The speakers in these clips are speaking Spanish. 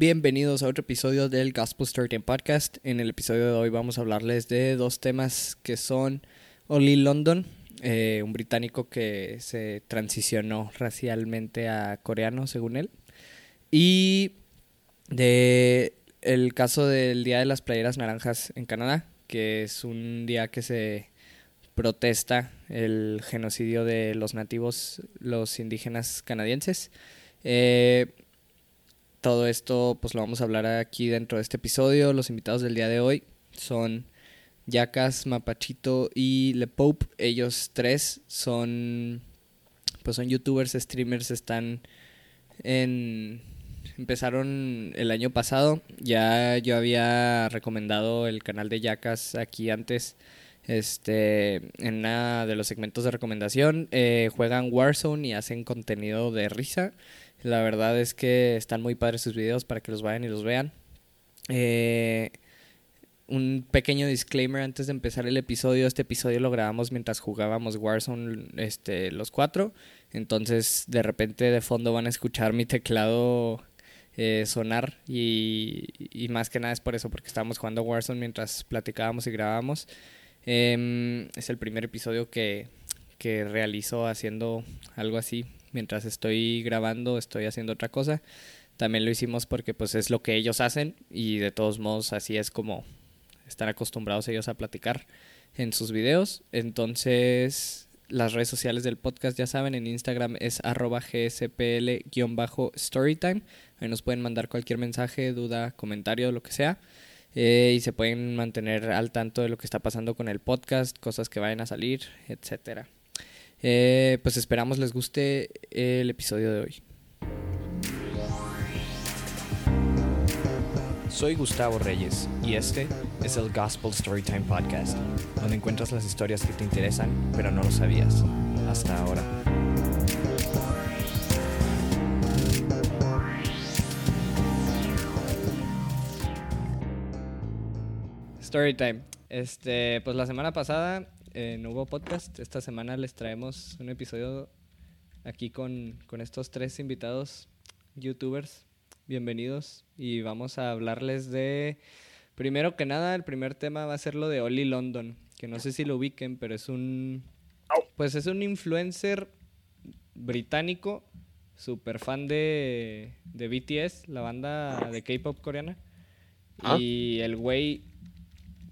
Bienvenidos a otro episodio del Gospel Storytime Podcast. En el episodio de hoy vamos a hablarles de dos temas que son Oli London, eh, un británico que se transicionó racialmente a coreano, según él, y de el caso del Día de las Playeras Naranjas en Canadá, que es un día que se protesta el genocidio de los nativos, los indígenas canadienses. Eh, todo esto pues lo vamos a hablar aquí dentro de este episodio. Los invitados del día de hoy son Yacas, Mapachito y Le Pope. Ellos tres son pues son youtubers, streamers, están en empezaron el año pasado. Ya yo había recomendado el canal de Yacas aquí antes. Este, en una de los segmentos de recomendación, eh, juegan Warzone y hacen contenido de risa. La verdad es que están muy padres sus videos para que los vayan y los vean. Eh, un pequeño disclaimer antes de empezar el episodio. Este episodio lo grabamos mientras jugábamos Warzone este, los cuatro. Entonces de repente de fondo van a escuchar mi teclado eh, sonar y, más que nada es por eso, porque estábamos jugando Warzone mientras platicábamos y grabábamos. Eh, es el primer episodio que, que realizo haciendo algo así. Mientras estoy grabando, estoy haciendo otra cosa. También lo hicimos porque pues es lo que ellos hacen y de todos modos así es como están acostumbrados ellos a platicar en sus videos. Entonces, las redes sociales del podcast ya saben, en Instagram es arroba gspl-storytime. Ahí nos pueden mandar cualquier mensaje, duda, comentario, lo que sea. Eh, y se pueden mantener al tanto de lo que está pasando con el podcast, cosas que vayan a salir, etcétera. Eh, pues esperamos les guste el episodio de hoy. Soy Gustavo Reyes y este es el Gospel Storytime Podcast, donde encuentras las historias que te interesan pero no lo sabías hasta ahora. Storytime. Este, pues la semana pasada no hubo podcast. Esta semana les traemos un episodio aquí con, con estos tres invitados youtubers. Bienvenidos y vamos a hablarles de, primero que nada, el primer tema va a ser lo de Oli London, que no sé si lo ubiquen, pero es un, pues es un influencer británico, super fan de, de BTS, la banda de K-pop coreana. Ah. Y el güey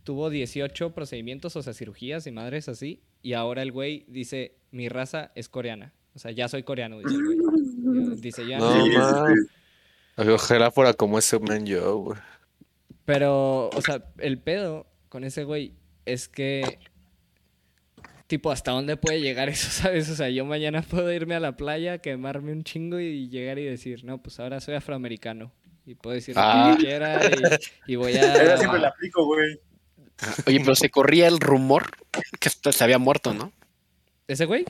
tuvo 18 procedimientos, o sea, cirugías y madres así. Y ahora el güey dice, mi raza es coreana. O sea, ya soy coreano, dice el güey. Dice, ya No. Ojalá fuera como ese man yo, güey. Pero, o sea, el pedo con ese güey es que, tipo, ¿hasta dónde puede llegar eso, sabes? O sea, yo mañana puedo irme a la playa, quemarme un chingo y llegar y decir, no, pues ahora soy afroamericano. Y puedo decir lo Ah. que quiera y, y voy Yo siempre la a... aplico, güey. Oye, pero se corría el rumor que se había muerto, ¿no? ¿Ese güey?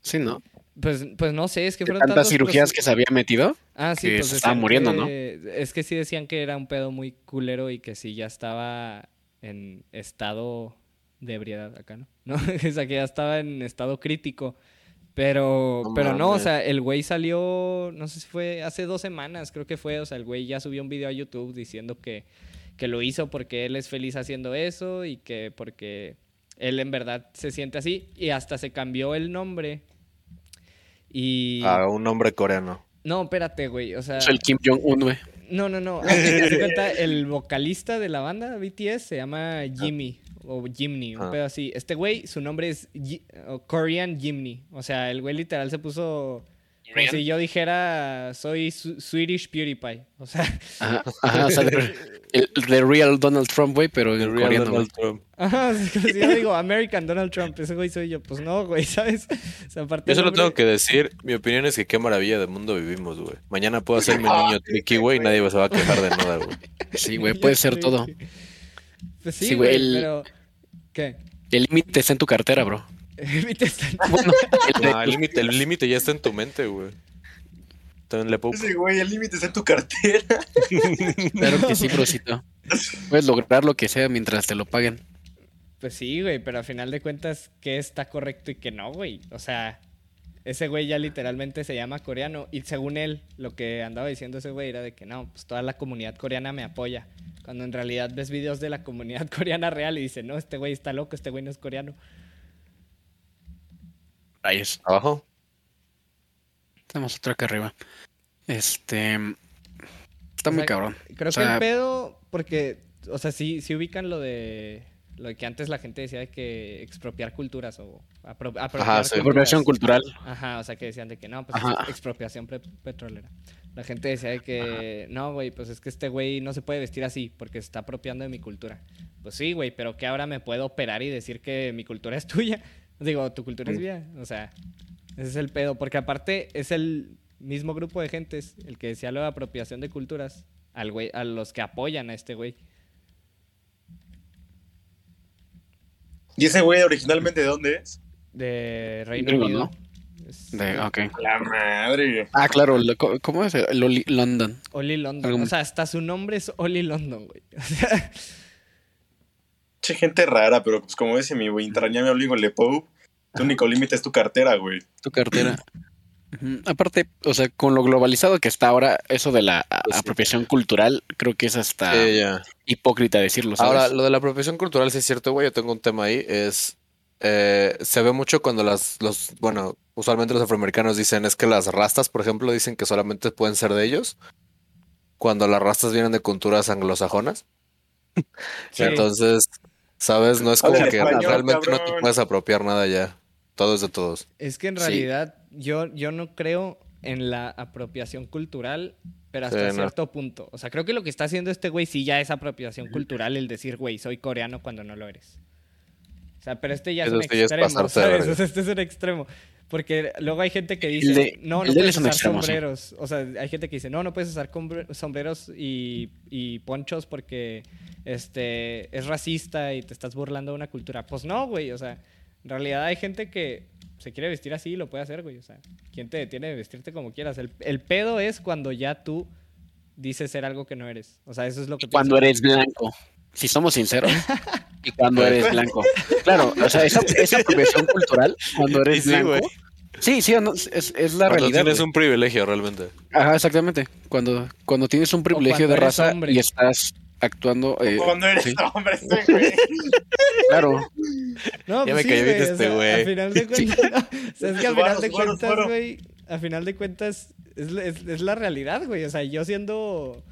Sí, ¿no? Pues, pues no sé, es que fueron tantas tantos cirugías que se había metido. Ah, sí, que pues se estaba muriendo, ¿no? Es que sí decían que era un pedo muy culero y que sí ya estaba en estado de ebriedad acá, ¿no? ¿No? o sea, que ya estaba en estado crítico. Pero, No pero no, o sea, el güey salió, no sé si fue hace dos semanas, creo que fue, o sea, el güey ya subió un video a YouTube diciendo que, que lo hizo porque él es feliz haciendo eso y que porque él en verdad se siente así y hasta se cambió el nombre. Y... A un hombre coreano. No, espérate, güey, o sea... Es el Kim Jong-un, güey. No, no, no. Cuenta, el vocalista de la banda BTS se llama Jimmy. O Jimny, un Ah. pedo así. Este güey, su nombre es Korean Jimny. O sea, el güey literal se puso. Como si yo dijera, soy Su- Swedish PewDiePie. O sea, Ajá, ajá, o sea, el, el Real Donald Trump, güey, pero en coreano. güey. ajá, es como si yo digo American Donald Trump, ese güey soy yo. Pues no, güey, ¿sabes? O sea, aparte Yo el solo nombre- tengo que decir, mi opinión es que qué maravilla de mundo vivimos, güey. Mañana puedo hacerme niño tricky, güey, y nadie se va a quejar de nada, güey. Sí, güey, puede ser todo. Pues sí, Sí, güey, el- pero. ¿Qué? El límite está en tu cartera, bro. BTS está- Bueno, el de- Ah, el límite, el límite ya está en tu mente, güey. También le puedo... Ese güey, el límite está en tu cartera. claro que sí, brocito. Puedes lograr lo que sea mientras te lo paguen. Pues sí, güey, pero a final de cuentas, ¿qué está correcto y qué no, güey? O sea, ese güey ya literalmente se llama coreano. Y según él, lo que andaba diciendo ese güey era de que no, pues toda la comunidad coreana me apoya. Cuando en realidad ves videos de la comunidad coreana real y dice, no, este güey está loco, este güey no es coreano. Rayos. Abajo. Tenemos otra acá arriba. Este. Está O muy sea, cabrón. Creo O sea, que el pedo, porque, o sea, sí, sí ubican lo de lo de que antes la gente decía de que expropiar culturas o apro- apropiar sí. Apropiación cultural. Ajá, o sea, que decían de que no, pues Ajá. es expropiación petrolera. La gente decía de que no, güey, pues es que este güey no se puede vestir así porque se está apropiando de mi cultura. Pues sí, güey, pero que ahora me puedo operar y decir que mi cultura es tuya. Digo, tu cultura es Mm. mía. O sea, ese es el pedo. Porque aparte es el mismo grupo de gentes el que decía lo de apropiación de culturas al güey, a los que apoyan a este güey. ¿Y ese güey originalmente de dónde es? De Reino Unido. ¿no? De, ok. La madre. Ah, claro. lo- co- ¿Cómo es? El Oli- London. Oli London. O sea, hasta su nombre es Oli London, güey. O sea, Che, gente rara, pero pues como dice mi güey, entrañable amigo Lepo, tu único límite es tu cartera, güey. Tu cartera. Aparte, o sea, con lo globalizado que está ahora, eso de la Pues sí. apropiación cultural, creo que es hasta Sí, hipócrita decirlo. ¿sabes? Ahora, lo de la apropiación cultural sí es cierto, güey. Yo tengo un tema ahí. Es. eh, se ve mucho cuando las. los Bueno, usualmente los afroamericanos dicen es que las rastas, por ejemplo, dicen que solamente pueden ser de ellos. Cuando las rastas vienen de culturas anglosajonas. sí. Entonces, ¿sabes? No es como que español, realmente no te puedes apropiar nada ya. Todo es de todos. Es que en Sí. realidad yo, yo no creo en la apropiación cultural, pero hasta Sí, no. cierto punto. O sea, creo que lo que está haciendo este güey sí ya es apropiación cultural el decir, güey, soy coreano cuando no lo eres. O sea, pero este ya es un sí ya es extremo, ¿sabes? este es un extremo. Porque luego hay gente que dice, de- no, no puedes usar sombreros. O sea, hay gente que dice, no, no puedes usar sombreros y, y ponchos porque este es racista y te estás burlando de una cultura. Pues no, güey. O sea, en realidad hay gente que se quiere vestir así y lo puede hacer, güey. O sea, ¿quién te detiene de vestirte como quieras? El, el pedo es cuando ya tú dices ser algo que no eres. O sea, eso es lo que cuando pienso. eres blanco. Si somos sinceros. y cuando eres blanco. Claro, o sea, esa, esa apropiación cultural, cuando eres Sí, blanco. güey. Sí, sí, o no, es, es la Cuando realidad. tienes güey. un privilegio realmente. Ajá, exactamente. Cuando, cuando tienes un privilegio de raza hombre. y estás actuando. eh, Cuando eres sí, hombre, ese güey. claro. No, Ya pues me sí, cayó este güey. A final de Sí. cuentas, o sea, es que a Sus final de cuentas, güey, a final de cuentas es, la- es, es la realidad, güey. O sea, yo siendo,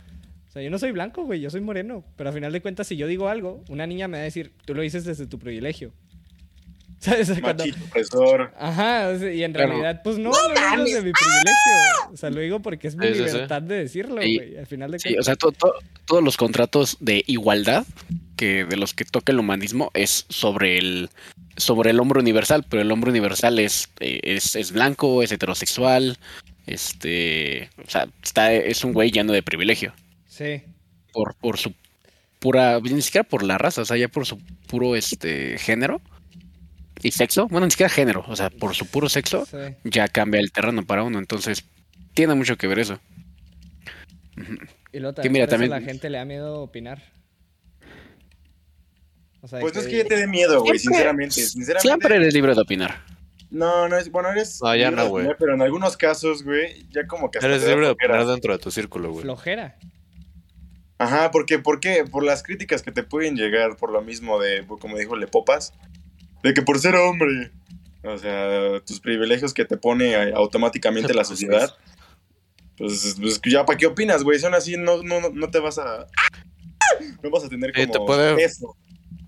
sea, yo no soy blanco, güey, yo soy moreno, pero a final de cuentas si yo digo algo, una niña me va a decir, tú lo dices desde tu privilegio. ¿Sabes? Cuando- Machito. Ajá, o sea, y en realidad, pues no, no, lo digo desde mi privilegio. O sea, lo digo porque es mi Sí, sí, sí. libertad de decirlo, Sí. güey. Al final de Sí, o cuentas. sea, to- to- todos los contratos de igualdad que de los que toca el humanismo es sobre el sobre el hombre universal, pero el hombre universal es, eh, es, es blanco, es heterosexual, este, o sea, está, es un güey lleno de privilegio Sí. por, por su pura, ni siquiera por la raza, o sea, ya por su puro este género y sexo, bueno, ni siquiera género, o sea, por su puro sexo Sí. ya cambia el terreno para uno, entonces tiene mucho que ver eso. Y Que también, mira, por eso también- la gente le da miedo opinar. O sea, de Pues no es que- que ya te dé miedo, güey, sinceramente. Sinceramente. Siempre eres libre de opinar. No, no es. Bueno, eres. No, ya libre no, güey. Pero en algunos casos, güey, ya como que. Eres libre de opinar dentro de tu círculo, güey. flojera. Ajá, porque, ¿por qué? Por las críticas que te pueden llegar por lo mismo de, como dijo Lepopas, de que por ser hombre, o sea, tus privilegios que te pone eh, automáticamente la sociedad, pues, pues, ya para qué opinas, güey, son así, no, no, no te vas a... No vas a tener como te puede- eso.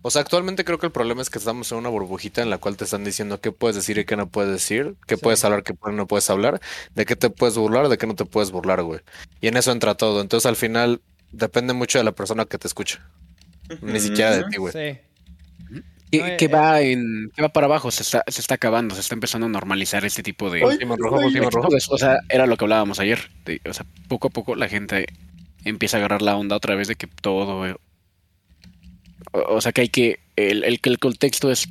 O sea, actualmente creo que el problema es que estamos en una burbujita en la cual te están diciendo qué puedes decir y qué no puedes decir, qué Sí. puedes hablar, qué no puedes hablar, de qué te puedes burlar, de qué no te puedes burlar, güey. Y en eso entra todo. Entonces, al final, depende mucho de la persona que te escucha. Ni siquiera de ti, güey. Sí. Que, No, eh, que eh. va en, que va para abajo, se está, se está acabando, se está empezando a normalizar este tipo de, Ay, Timón rojo, ay, timón rojo. Pues, o sea, era lo que hablábamos ayer. de- o sea, poco a poco la gente empieza a agarrar la onda otra vez de que todo. eh, O, o sea, que hay que. El, el, el contexto es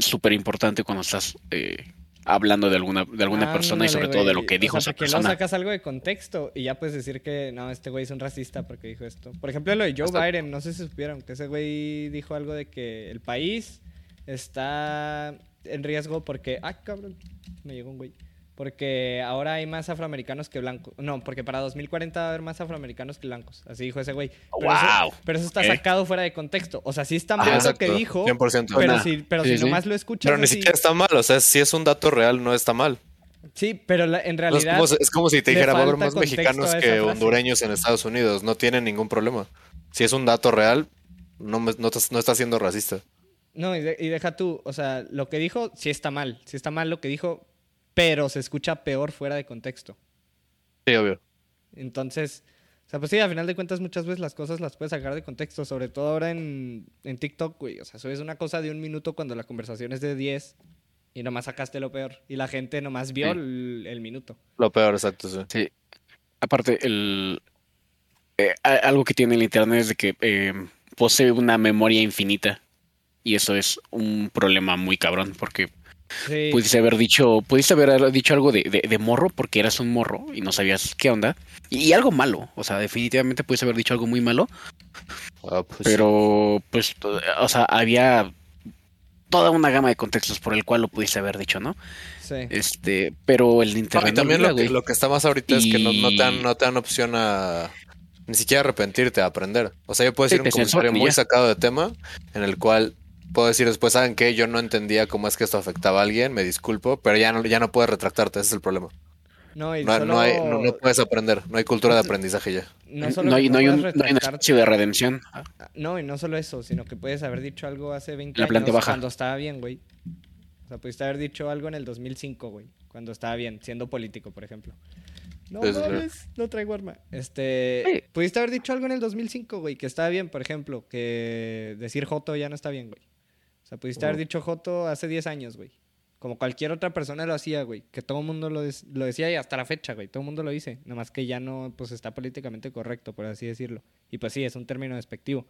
súper importante cuando estás eh, hablando de alguna, de alguna persona y sobre todo de lo que O dijo sea, esa no persona. sacas algo de contexto y ya puedes decir que no, este güey es un racista porque dijo esto. Por ejemplo, lo de Joe Hasta- Biden, no sé si supieron que ese güey dijo algo de que el país está en riesgo porque. Ah, cabrón, me llegó un güey. Porque ahora hay más afroamericanos que blancos. No, porque para 2040 va a haber más afroamericanos que blancos. Así dijo ese güey. Pero eso- ¡Wow! pero eso está sacado fuera de contexto. O sea, sí está mal lo que dijo. 100%. Pero Nah. si, pero Sí, si sí. nomás lo escuchas. Pero ni así- siquiera está mal, o sea, si es un dato real, no está mal. Sí, pero la- en No, es, realidad. como, es como si te dijera, va a haber más mexicanos que hondureños en Estados Unidos. No tienen ningún problema. Si es un dato real, no, me- no, no está siendo racista. No, y, de- y deja tú. O sea, lo que dijo sí está mal. Sí está mal lo que dijo, pero se escucha peor fuera de contexto. Sí, obvio. Entonces, o sea, pues sí, al final de cuentas muchas veces las cosas las puedes sacar de contexto, sobre todo ahora en, en TikTok, güey. O sea, subes una cosa de un minuto cuando la conversación es de 10 y nomás sacaste lo peor. Y la gente nomás vio Sí. el, el minuto. Lo peor, exacto, sí. Sí. Aparte, el eh, a- algo que tiene el internet es de que eh, posee una memoria infinita. Y eso es un problema muy cabrón, porque Sí. pudiste haber dicho, pudiste haber dicho algo de, de- de morro porque eras un morro y no sabías qué onda. Y, y algo malo, o sea, definitivamente pudiste haber dicho algo muy malo, Ah, pues, pero pues, o sea, había toda una gama de contextos por el cual lo pudiste haber dicho, ¿no? sí. Este, pero el No, internet y también no lo, que, lo que está más ahorita es que no, no, te dan, no te dan opción a ni siquiera arrepentirte, a aprender. O sea, yo puedo Sí, decir un comentario muy ya. sacado de tema en el cual puedo decir después, ¿saben qué? Yo no entendía cómo es que esto afectaba a alguien, me disculpo, pero ya no, ya no puedes retractarte, ese es el problema. No, y No, solo, no, hay, no, no puedes aprender, no hay cultura de aprendizaje ya. no solo no hay, hay un, no hay de redención. No, y no solo eso, sino que puedes haber dicho algo hace 20 La planta años baja. cuando estaba bien, güey. O sea, pudiste haber dicho algo en el 2005, güey, cuando estaba bien, siendo político, por ejemplo. No sí. mames, no traigo arma. Este, Sí. pudiste haber dicho algo en el 2005, güey, que estaba bien, por ejemplo, que decir Joto ya no está bien, güey. O sea, pudiste haber dicho Joto hace 10 años, güey. Como cualquier otra persona lo hacía, güey. Que todo el mundo lo, lo decía y hasta la fecha, güey. Todo el mundo lo dice. Nada más que ya no, pues está políticamente correcto, por así decirlo. Y pues sí, es un término despectivo.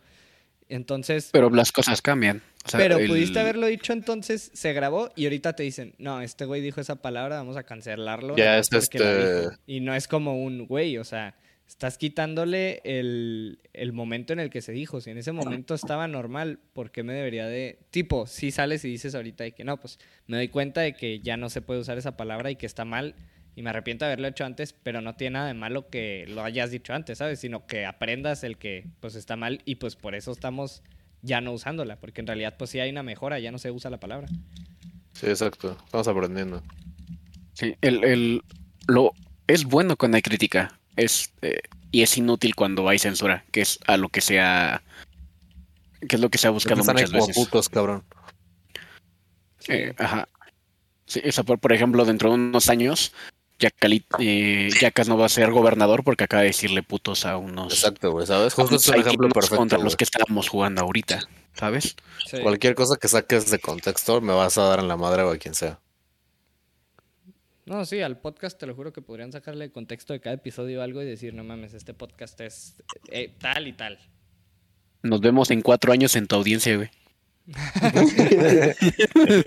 Entonces, Pero las cosas cambian. O sea, pero el- pudiste haberlo dicho entonces, se grabó y ahorita te dicen, no, este güey dijo esa palabra, vamos a cancelarlo. Ya es este- dijo". Y no es como un güey, o sea, estás quitándole el, el momento en el que se dijo. Si en ese momento estaba normal, ¿por qué me debería de...? Tipo, si sales y dices ahorita de que no, pues me doy cuenta de que ya no se puede usar esa palabra y que está mal y me arrepiento de haberlo hecho antes, pero no tiene nada de malo que lo hayas dicho antes, ¿sabes? Sino que aprendas el que pues está mal y pues por eso estamos ya no usándola, porque en realidad pues sí hay una mejora, ya no se usa la palabra. Sí, exacto, estamos aprendiendo. Sí, el, el- lo, es bueno cuando hay crítica. Es, eh, y es inútil cuando hay censura, que es a lo que sea. que es lo que se ha buscado Están muchas como veces. putos, cabrón. Sí. Eh, ajá. Sí, o sea, por, por ejemplo, dentro de unos años, Yacali- eh, Yacas no va a ser gobernador porque acaba de decirle putos a unos. Exacto, güey, ¿sabes? Justo es un ejemplo perfecto. contra los que estábamos jugando ahorita, ¿sabes? Sí. Cualquier cosa que saques de contexto me vas a dar en la madre o a quien sea. No, sí, al podcast te lo juro que podrían sacarle el contexto de cada episodio algo y decir, no mames, este podcast es eh, tal y tal. Nos vemos en cuatro años en tu audiencia, güey.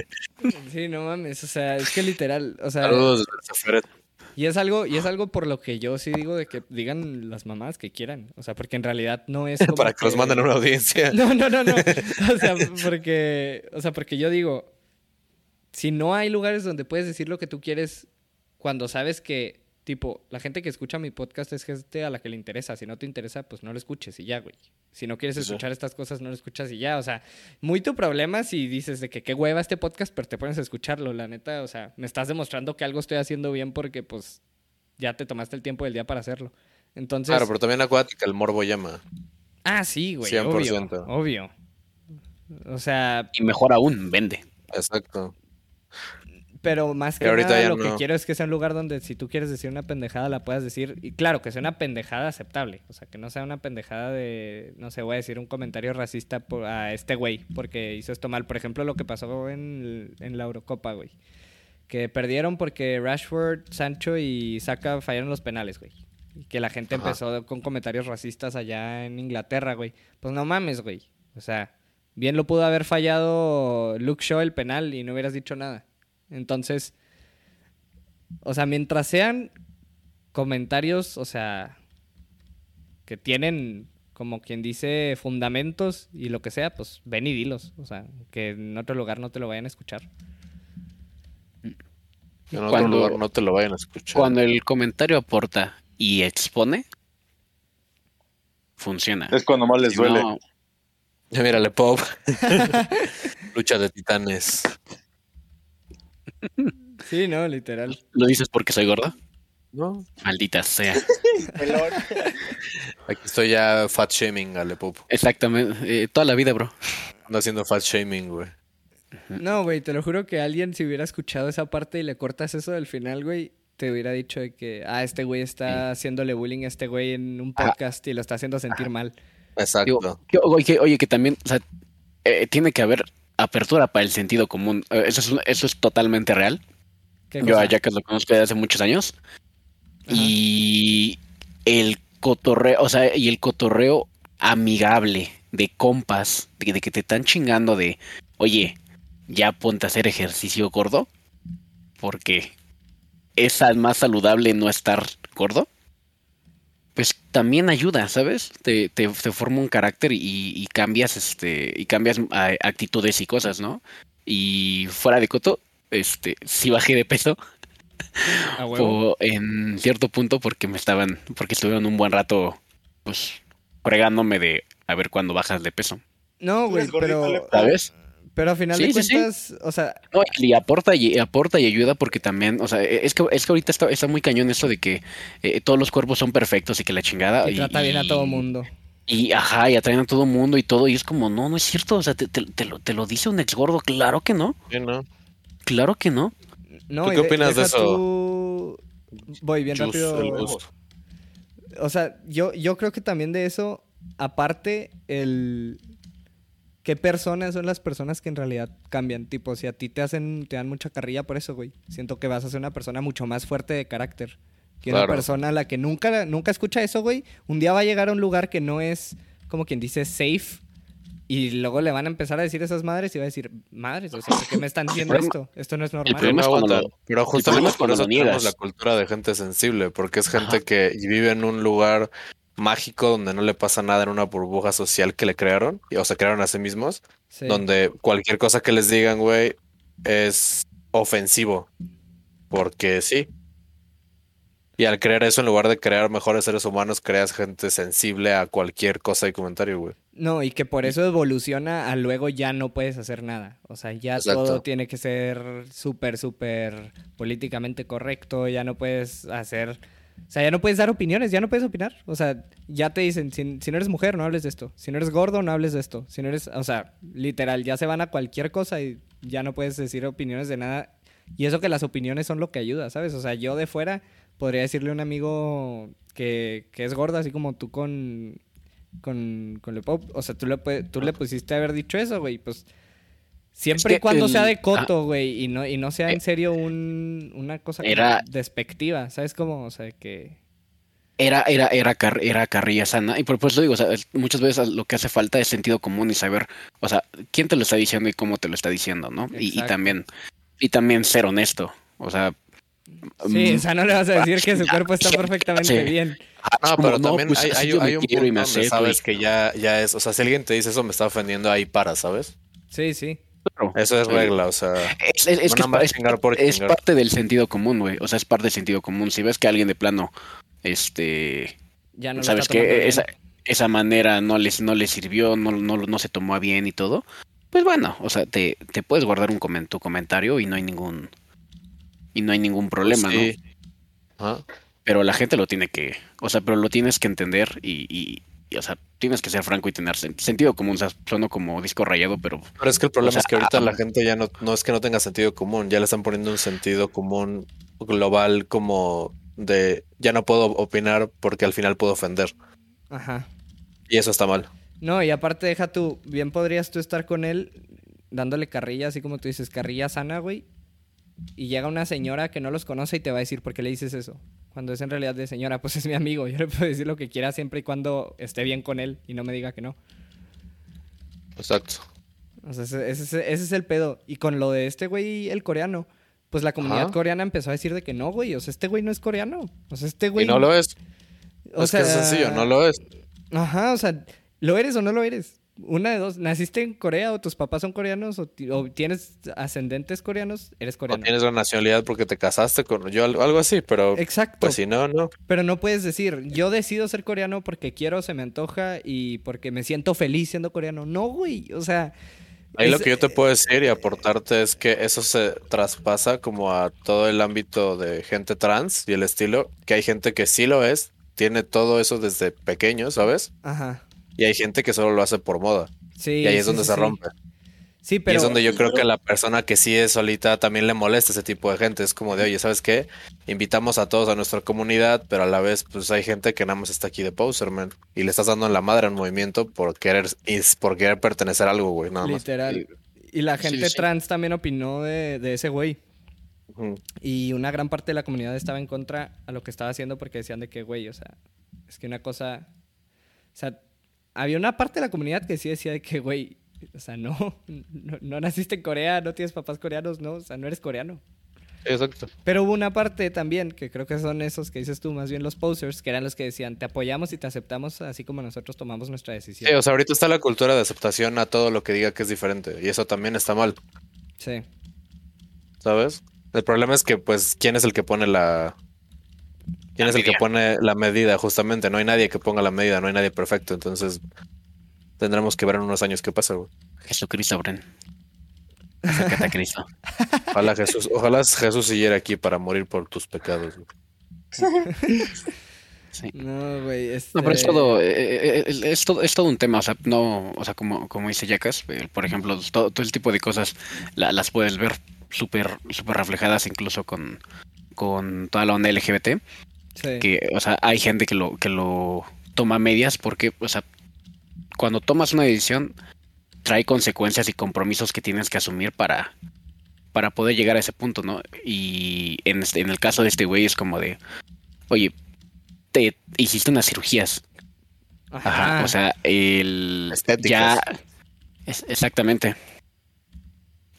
Sí, no mames, o sea, es que literal, o sea, Saludos y es algo, y es algo por lo que yo sí digo de que digan las mamás que quieran, o sea, porque en realidad no es como Para que los manden a una audiencia. No, no, no, no. O sea, porque, o sea, porque yo digo, si no hay lugares donde puedes decir lo que tú quieres cuando sabes que, tipo, la gente que escucha mi podcast es gente a la que le interesa. Si no te interesa, pues no lo escuches y ya, güey. Si no quieres Sí. escuchar estas cosas, no lo escuchas y ya. O sea, muy tu problema si dices de que qué hueva este podcast, pero te pones a escucharlo. La neta, o sea, me estás demostrando que algo estoy haciendo bien porque, pues, ya te tomaste el tiempo del día para hacerlo. Entonces, Claro, pero también acuérdate que el morbo llama. ah, sí, güey, 100%. obvio, obvio. O sea, Y mejor aún, vende. Exacto. Pero más que nada lo que quiero es que sea un lugar donde si tú quieres decir una pendejada la puedas decir. Y claro, que sea una pendejada aceptable. O sea, que no sea una pendejada de, no sé, voy a decir un comentario racista por- a este güey porque hizo esto mal. Por ejemplo, lo que pasó en, en la Eurocopa, güey. Que perdieron porque Rashford, Sancho y Saka fallaron los penales, güey. Y que la gente Ajá. empezó con comentarios racistas allá en Inglaterra, güey. Pues no mames, güey. O sea, bien lo pudo haber fallado Luke Shaw el penal y no hubieras dicho nada. Entonces, o sea, mientras sean comentarios, o sea, que tienen, como quien dice, fundamentos y lo que sea, pues ven y dilos. O sea, que en otro lugar no te lo vayan a escuchar. En otro Cuando- lugar no te lo vayan a escuchar. Cuando el comentario aporta y expone, funciona. Es cuando más les Si duele. no, Ya mírale, Pop. Lucha de titanes. Sí, no, literal. ¿Lo dices porque soy gorda? No, Maldita sea. aquí estoy ya fat shaming, Ale Pop. Exactamente. eh, toda la vida, bro. Ando haciendo fat shaming, güey. No, güey, te lo juro que alguien si hubiera escuchado esa parte y le cortas eso del final, güey, te hubiera dicho de que, ah, este güey está haciéndole bullying a este güey en un podcast y lo está haciendo sentir mal. Exacto. Digo, que- oye, que, oye, que también, o sea, eh, tiene que haber apertura para el sentido común. Eh, Eso es, un- eso es totalmente real. ¿Qué Yo a Jackass lo conozco desde hace muchos años. Ajá. Y el cotorreo, o sea, y el cotorreo amigable de compas, de, de que te están chingando de, oye, ya ponte a hacer ejercicio gordo, porque es más saludable no estar gordo. Pues también ayuda, ¿sabes? Te, te, te forma un carácter y, y cambias este y cambias ah, actitudes y cosas, ¿no? Y fuera de coto, este, sí bajé de peso, A huevo. o en cierto punto porque me estaban, porque estuvieron un buen rato, pues, fregándome de a ver cuándo bajas de peso, No, güey, pero. ¿sabes? Pero a final Sí, de sí, sí. cuentas, o sea, No, y aporta y aporta y ayuda porque también, o sea, es que es que ahorita está, está muy cañón esto de que eh, todos los cuerpos son perfectos y que la chingada y trata bien a todo mundo. Y ajá, y atraen a todo mundo y todo y es como, no, no es cierto, o sea, te, te- te lo, te lo dice un ex gordo, claro que no, Sí, ¿no? claro que no. No, ¿Tú y qué opinas de eso? tú- Voy bien Juice, rápido. el gusto. O sea, yo, yo creo que también de eso, aparte, el... ¿Qué personas son las personas que en realidad cambian? Tipo, si a ti te hacen, te dan mucha carrilla por eso, güey. Siento que vas a ser una persona mucho más fuerte de carácter. Que una persona a la que nunca, nunca escucha eso, güey. Un día va a llegar a un lugar que no es, como quien dice, safe. Y luego le van a empezar a decir esas madres y va a decir, madres, o sea, ¿por qué me están diciendo esto? Esto no es el normal. problema es No cuando aguanta. lo- Pero problema justamente por cuando eso tenemos la cultura de gente sensible, porque es gente que vive en un lugar mágico donde no le pasa nada en una burbuja social que le crearon, o se crearon a sí mismos, Sí. donde cualquier cosa que les digan, güey, es ofensivo. Porque sí. Y al crear eso, en lugar de crear mejores seres humanos, creas gente sensible a cualquier cosa y comentario, güey. No, y que por eso evoluciona a luego ya no puedes hacer nada. O sea, ya Exacto. todo tiene que ser súper, súper políticamente correcto. Ya no puedes hacer. O sea, ya no puedes dar opiniones, ya no puedes opinar. O sea, ya te dicen, si, no eres mujer, no hables de esto. Si no eres gordo, no hables de esto. Si no eres. O sea, literal, ya se van a cualquier cosa y ya no puedes decir opiniones de nada. Y eso que las opiniones son lo que ayuda, ¿sabes? O sea, yo de fuera podría decirle a un amigo que, que es gordo, así como tú con, con, con el pop. O sea, tú le, tú le pusiste haber dicho eso, güey. Pues siempre que y cuando el- sea de coto, güey, y no, y no sea en Eh, serio un, una cosa era- despectiva, ¿sabes cómo? O sea, que... Era, era, era, car- era carrilla sana. Y por pues lo digo, o sea, muchas veces lo que hace falta es sentido común y saber, o sea, quién te lo está diciendo y cómo te lo está diciendo, ¿no? Y, también, y también ser honesto. O sea, Sí, mm, o sea, no le vas a decir que su cuerpo está perfectamente Sí. bien. ah, No, pero no, también pues, hay, hay- hay un punto donde sabes y- que ya, ya es, o sea, si alguien te dice eso me está ofendiendo, ahí para, ¿sabes? Sí, sí. Claro. Eso es regla, o sea, Es, es- es No que es, chingar por chingar. parte del sentido común, güey. O sea, es parte del sentido común. Si ves que alguien de plano, este, Ya no sabes que esa, esa manera no les, no les sirvió, no, no, no se tomó a bien y todo, pues bueno, o sea, te, te puedes guardar un comen- tu comentario y no hay ningún y no hay ningún problema, ¿no? sí. Ajá. Pero la gente lo tiene que, o sea, pero lo tienes que entender y- y, o sea, tienes que ser franco y tener sen- sentido común. O sea, sueno como disco rayado, pero Pero es que el problema O sea, es que ahorita ah, la gente ya no, no es que no tenga sentido común, ya le están poniendo un sentido común global como de ya no puedo opinar porque al final puedo ofender. Ajá. Y eso está mal. No, y aparte deja tú, bien podrías tú estar con él dándole carrilla, así como tú dices, carrilla sana, güey. Y llega una señora que no los conoce y te va a decir, ¿por qué le dices eso? Cuando es en realidad de señora, pues es mi amigo. Yo le puedo decir lo que quiera siempre y cuando esté bien con él y no me diga que no. Exacto. O sea, ese, ese- ese es el pedo. Y con lo de este güey, el coreano, pues la comunidad Ajá. coreana empezó a decir de que no, güey. O sea, este güey no es coreano. O sea, este güey. y no lo es. o es que es sea, sencillo, no lo es. Ajá, o sea, ¿lo eres o no lo eres? Una de dos, naciste en Corea o tus papás son coreanos o, ti- o tienes ascendentes coreanos, eres O coreano. tienes la nacionalidad porque te casaste con yo, algo así, pero Exacto. pues si no, no. Pero no puedes decir, yo decido ser coreano porque quiero, se me antoja y porque me siento feliz siendo coreano. No, güey. O sea. Ahí lo que yo te puedo decir y aportarte es que eso se traspasa como a todo el ámbito de gente trans y el estilo, que hay gente que sí lo es, tiene todo eso desde pequeño, ¿sabes? Ajá. Y hay gente que solo lo hace por moda. Sí. Y ahí es sí, donde sí, se sí. rompe. Sí, Y pero. es donde yo creo que la persona que sí es solita también le molesta ese tipo de gente. Es como de, oye, ¿sabes qué? Invitamos a todos a nuestra comunidad, pero a la vez, pues hay gente que nada más está aquí de poser, man. Y le estás dando en la madre al movimiento por querer, por querer pertenecer a algo, güey, nada más. Literal. Y la gente sí. trans también opinó de, de ese güey. Y una gran parte de la comunidad estaba en contra a lo que estaba haciendo porque decían de que, güey, o sea, es que una cosa. O sea, había una parte de la comunidad que sí decía de que, güey, o sea, no, no, no naciste en Corea, no tienes papás coreanos, no, o sea, no eres coreano. Exacto. Pero hubo una parte también, que creo que son esos que dices tú, más bien los posers, que eran los que decían, te apoyamos y te aceptamos así como nosotros tomamos nuestra decisión. Sí, o sea, ahorita está la cultura de aceptación a todo lo que diga que es diferente. Y eso también está mal, Sí. ¿sabes? El problema es que, pues, ¿quién es el que pone la... ¿Quién es el que pone la medida? Justamente, no hay nadie que ponga la medida, no hay nadie perfecto. Entonces, tendremos que ver en unos años qué pasa, güey. Jesucristo, Bren. Acércate a Cristo. Ojalá Jesús, ojalá Jesús siguiera aquí para morir por tus pecados. güey. Sí. No, güey. Este... No, pero es todo, eh, eh, eh, es todo, es todo un tema, o sea, no, o sea, como, como dice Jackas, eh, por ejemplo, todo, todo el tipo de cosas la- las puedes ver súper, súper reflejadas incluso con, con toda la onda LGBT, Sí. que, o sea, hay gente que lo, que lo toma a medias porque, o sea, cuando tomas una decisión, trae consecuencias y compromisos que tienes que asumir para, para poder llegar a ese punto, ¿no? Y en, este- en el caso de este güey es como de, oye, te hiciste unas cirugías, Ajá, o sea, el Estéticas. ya es- exactamente.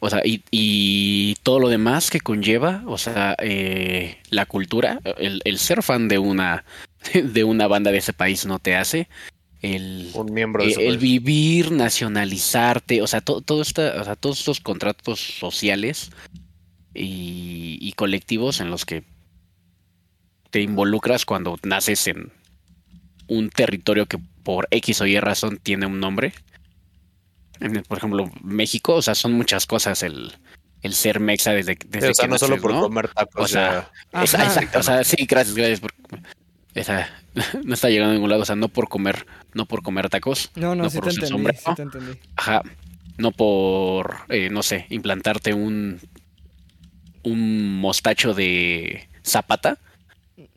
O sea, y, y todo lo demás que conlleva, o sea, eh, la cultura, el, el ser fan de una de una banda de ese país no te hace el, Un miembro de eh, el país. vivir, nacionalizarte, o sea, to- todo esta, o sea, todos estos contratos sociales y, y colectivos en los que te involucras cuando naces en un territorio que por X o Y razón tiene un nombre. En, por ejemplo, México, o sea, son muchas cosas el, el ser mexa desde, desde Sí, o sea, que no solo por ¿no? comer tacos, O sea, ya. Esa- Ajá. exacto, o sea, sí, gracias, gracias. Por, esa, no está llegando a ningún lado, o sea, no por comer, no por comer tacos, No, no, no sí por te entendí, sombrero. sí te entendí. ajá, no por, eh, no sé, implantarte un, un mostacho de zapata.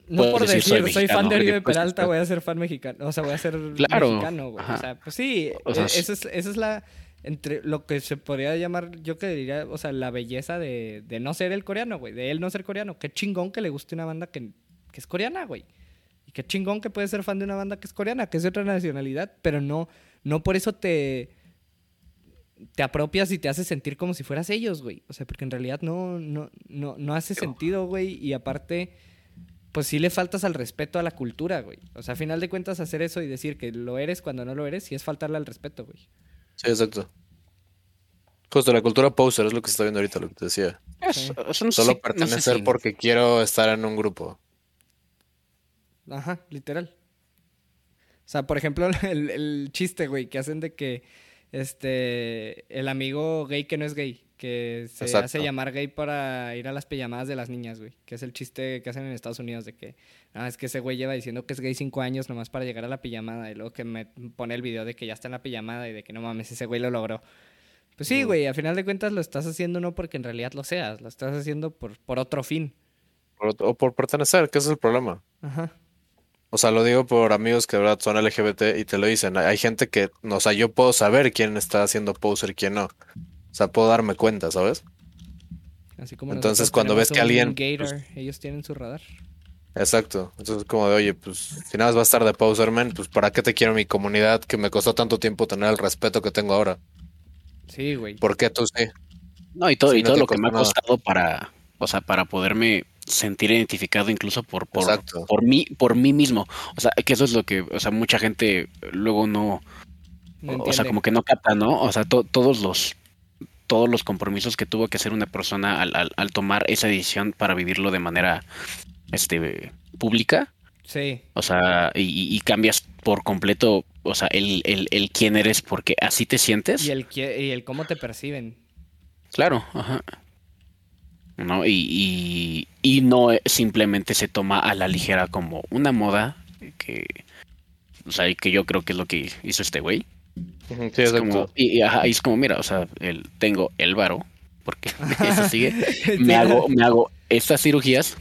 No por decir, soy fan de Oribe Peralta, voy a ser fan mexicano. O sea, voy a ser Claro, mexicano, güey. O sea, pues sí, O sea, eh, esa es, esa es la entre lo que se podría llamar, yo que diría, o sea, la belleza de, de no ser el coreano, güey, de él no ser coreano. Qué chingón que le guste una banda que, que es coreana, güey. Y qué chingón que puede ser fan de una banda que es coreana, que es de otra nacionalidad, pero no, no por eso te, te apropias y te haces sentir como si fueras ellos, güey. O sea, porque en realidad no, no, no, no hace sentido, güey. Y aparte, pues sí le faltas al respeto a la cultura, güey. O sea, a final de cuentas, hacer eso y decir que lo eres cuando no lo eres, sí es faltarle al respeto, güey. Sí, exacto. Justo la cultura poser es lo que se está viendo ahorita, lo que te decía. Sí. Solo si- no sé pertenecer si- porque quiero estar en un grupo. Ajá, literal. O sea, por ejemplo, el, el chiste, güey, que hacen de que este el amigo gay que no es gay, que se Exacto. hace llamar gay para ir a las pijamadas de las niñas, güey. Que es el chiste que hacen en Estados Unidos de que, ah, es que ese güey lleva diciendo que es gay cinco años nomás para llegar a la pijamada. Y luego que me pone el video de que ya está en la pijamada y de que no mames, ese güey lo logró. Pues sí, güey, a final de cuentas lo estás haciendo no porque en realidad lo seas, lo estás haciendo por, por otro fin. Por- o por pertenecer, que ese es el problema. Ajá. O sea, lo digo por amigos que de verdad son LGBT y te lo dicen. Hay gente que, o sea, yo puedo saber quién está haciendo poser y quién no. O sea, puedo darme cuenta, ¿sabes? Así como Entonces, cuando ves que alguien, Gator, ellos tienen su radar. Exacto. Entonces, como de, oye, pues, si nada más va a estar de poser, man, pues, ¿para qué te quiero mi comunidad que me costó tanto tiempo tener el respeto que tengo ahora? Sí, güey. ¿Por qué tú sí? No, y todo, y no todo lo que me ha costado para, o sea, para poderme sentir identificado incluso por, por, Exacto. por mí, por mí mismo. O sea, que eso es lo que, o sea, mucha gente luego no, No o sea, como que no capta, ¿no? O sea, to- todos los todos los compromisos que tuvo que hacer una persona al, al- al tomar esa decisión para vivirlo de manera este pública. Sí, O sea, y, cambias por completo, o sea, el, el, el quién eres porque así te sientes. y el, y el cómo te perciben. Claro, ajá. ¿No? Y, y, y no simplemente se toma a la ligera como una moda que, o sea, que yo creo que es lo que hizo este güey. Sí, Es como, y, y, ajá, y es como, mira, o sea, el, tengo el varo, porque eso sigue, me hago, me hago estas cirugías,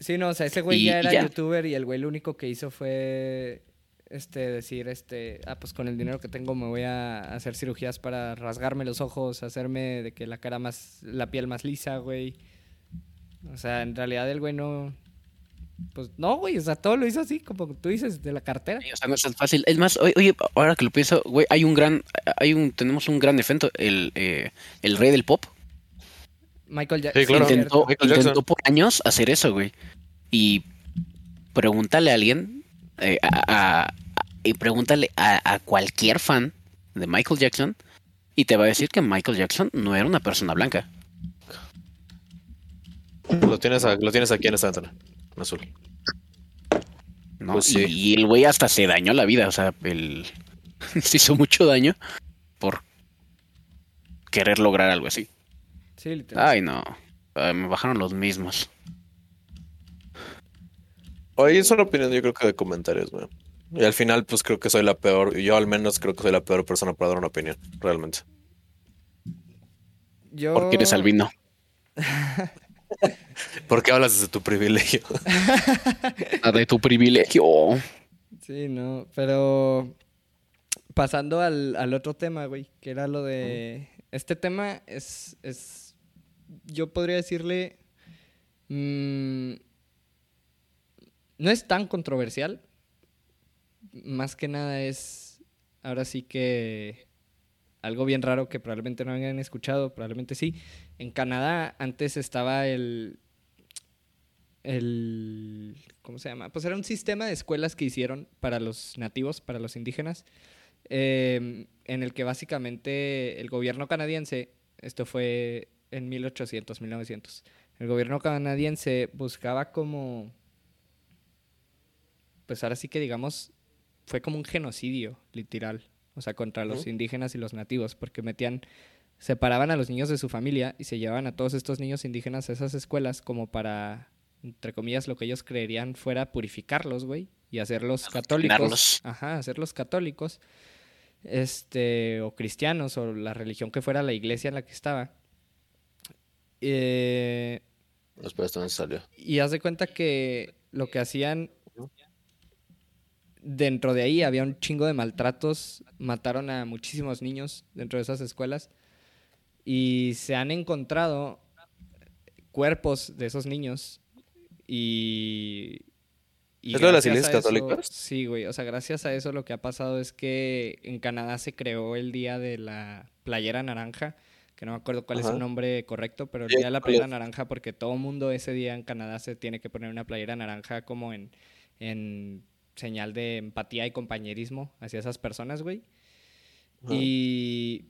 Sí, no, o sea, ese güey Y- ya y era ya. youtuber y el güey lo único que hizo fue este decir este, ah, pues con el dinero que tengo me voy a hacer cirugías para rasgarme los ojos, hacerme de que la cara más la piel más lisa, güey. O sea, en realidad el güey no pues no, güey, o sea, todo lo hizo así como tú dices de la cartera. o sea, no es tan fácil. Es más, oye, ahora que lo pienso, güey, hay un gran, hay un, tenemos un gran evento, el, eh, el rey del pop. Michael Jackson. Sí, claro. intentó, Michael Jackson. intentó por años hacer eso, güey. Y pregúntale a alguien, eh, a, a- y pregúntale a, a cualquier fan de Michael Jackson, y te va a decir que Michael Jackson no era una persona blanca. Lo tienes, a- lo tienes aquí en esta ventana. Azul. ¿no? Pues sí. y, y el güey hasta se dañó la vida, o sea, el se hizo mucho daño por querer lograr algo así. Sí, literal. Ay, no. Ay, me bajaron los mismos. Oye, es una opinión yo creo que de comentarios, güey. Y al final, pues creo que soy la peor, yo al menos creo que soy la peor persona para dar una opinión, realmente. Yo Porque eres albino. ¿Por qué hablas desde tu privilegio? Ah, de tu privilegio. Sí, no, pero pasando al, al otro tema, güey, que era lo de... Este tema es, es yo podría decirle, mm, no es tan controversial, más que nada es, ahora sí que algo bien raro que probablemente no hayan escuchado, probablemente sí. En Canadá antes estaba el, el, ¿cómo se llama? Pues era un sistema de escuelas que hicieron para los nativos, para los indígenas, eh, en el que básicamente el gobierno canadiense, esto fue en 1800, 1900, el gobierno canadiense buscaba como, pues ahora sí que digamos, fue como un genocidio, literal, o sea, contra los indígenas y los nativos, porque metían separaban a los niños de su familia y se llevaban a todos estos niños indígenas a esas escuelas como para, entre comillas, lo que ellos creerían fuera purificarlos, güey, y hacerlos católicos. Ajá, hacerlos católicos, este, o cristianos, o la religión que fuera la iglesia en la que estaba. Eh, esto no salió. y haz de cuenta que lo que hacían dentro de ahí había un chingo de maltratos, mataron a muchísimos niños dentro de esas escuelas y se han encontrado cuerpos de esos niños y... y ¿Es lo de las iglesias católicas? Sí, güey, o sea, gracias a eso lo que ha pasado es que en Canadá se creó el día de la playera naranja, que no me acuerdo cuál es su nombre correcto, pero el día de la ¿cuál playera naranja porque todo mundo ese día en Canadá se tiene que poner una playera naranja como en, en señal de empatía y compañerismo hacia esas personas, güey. Y,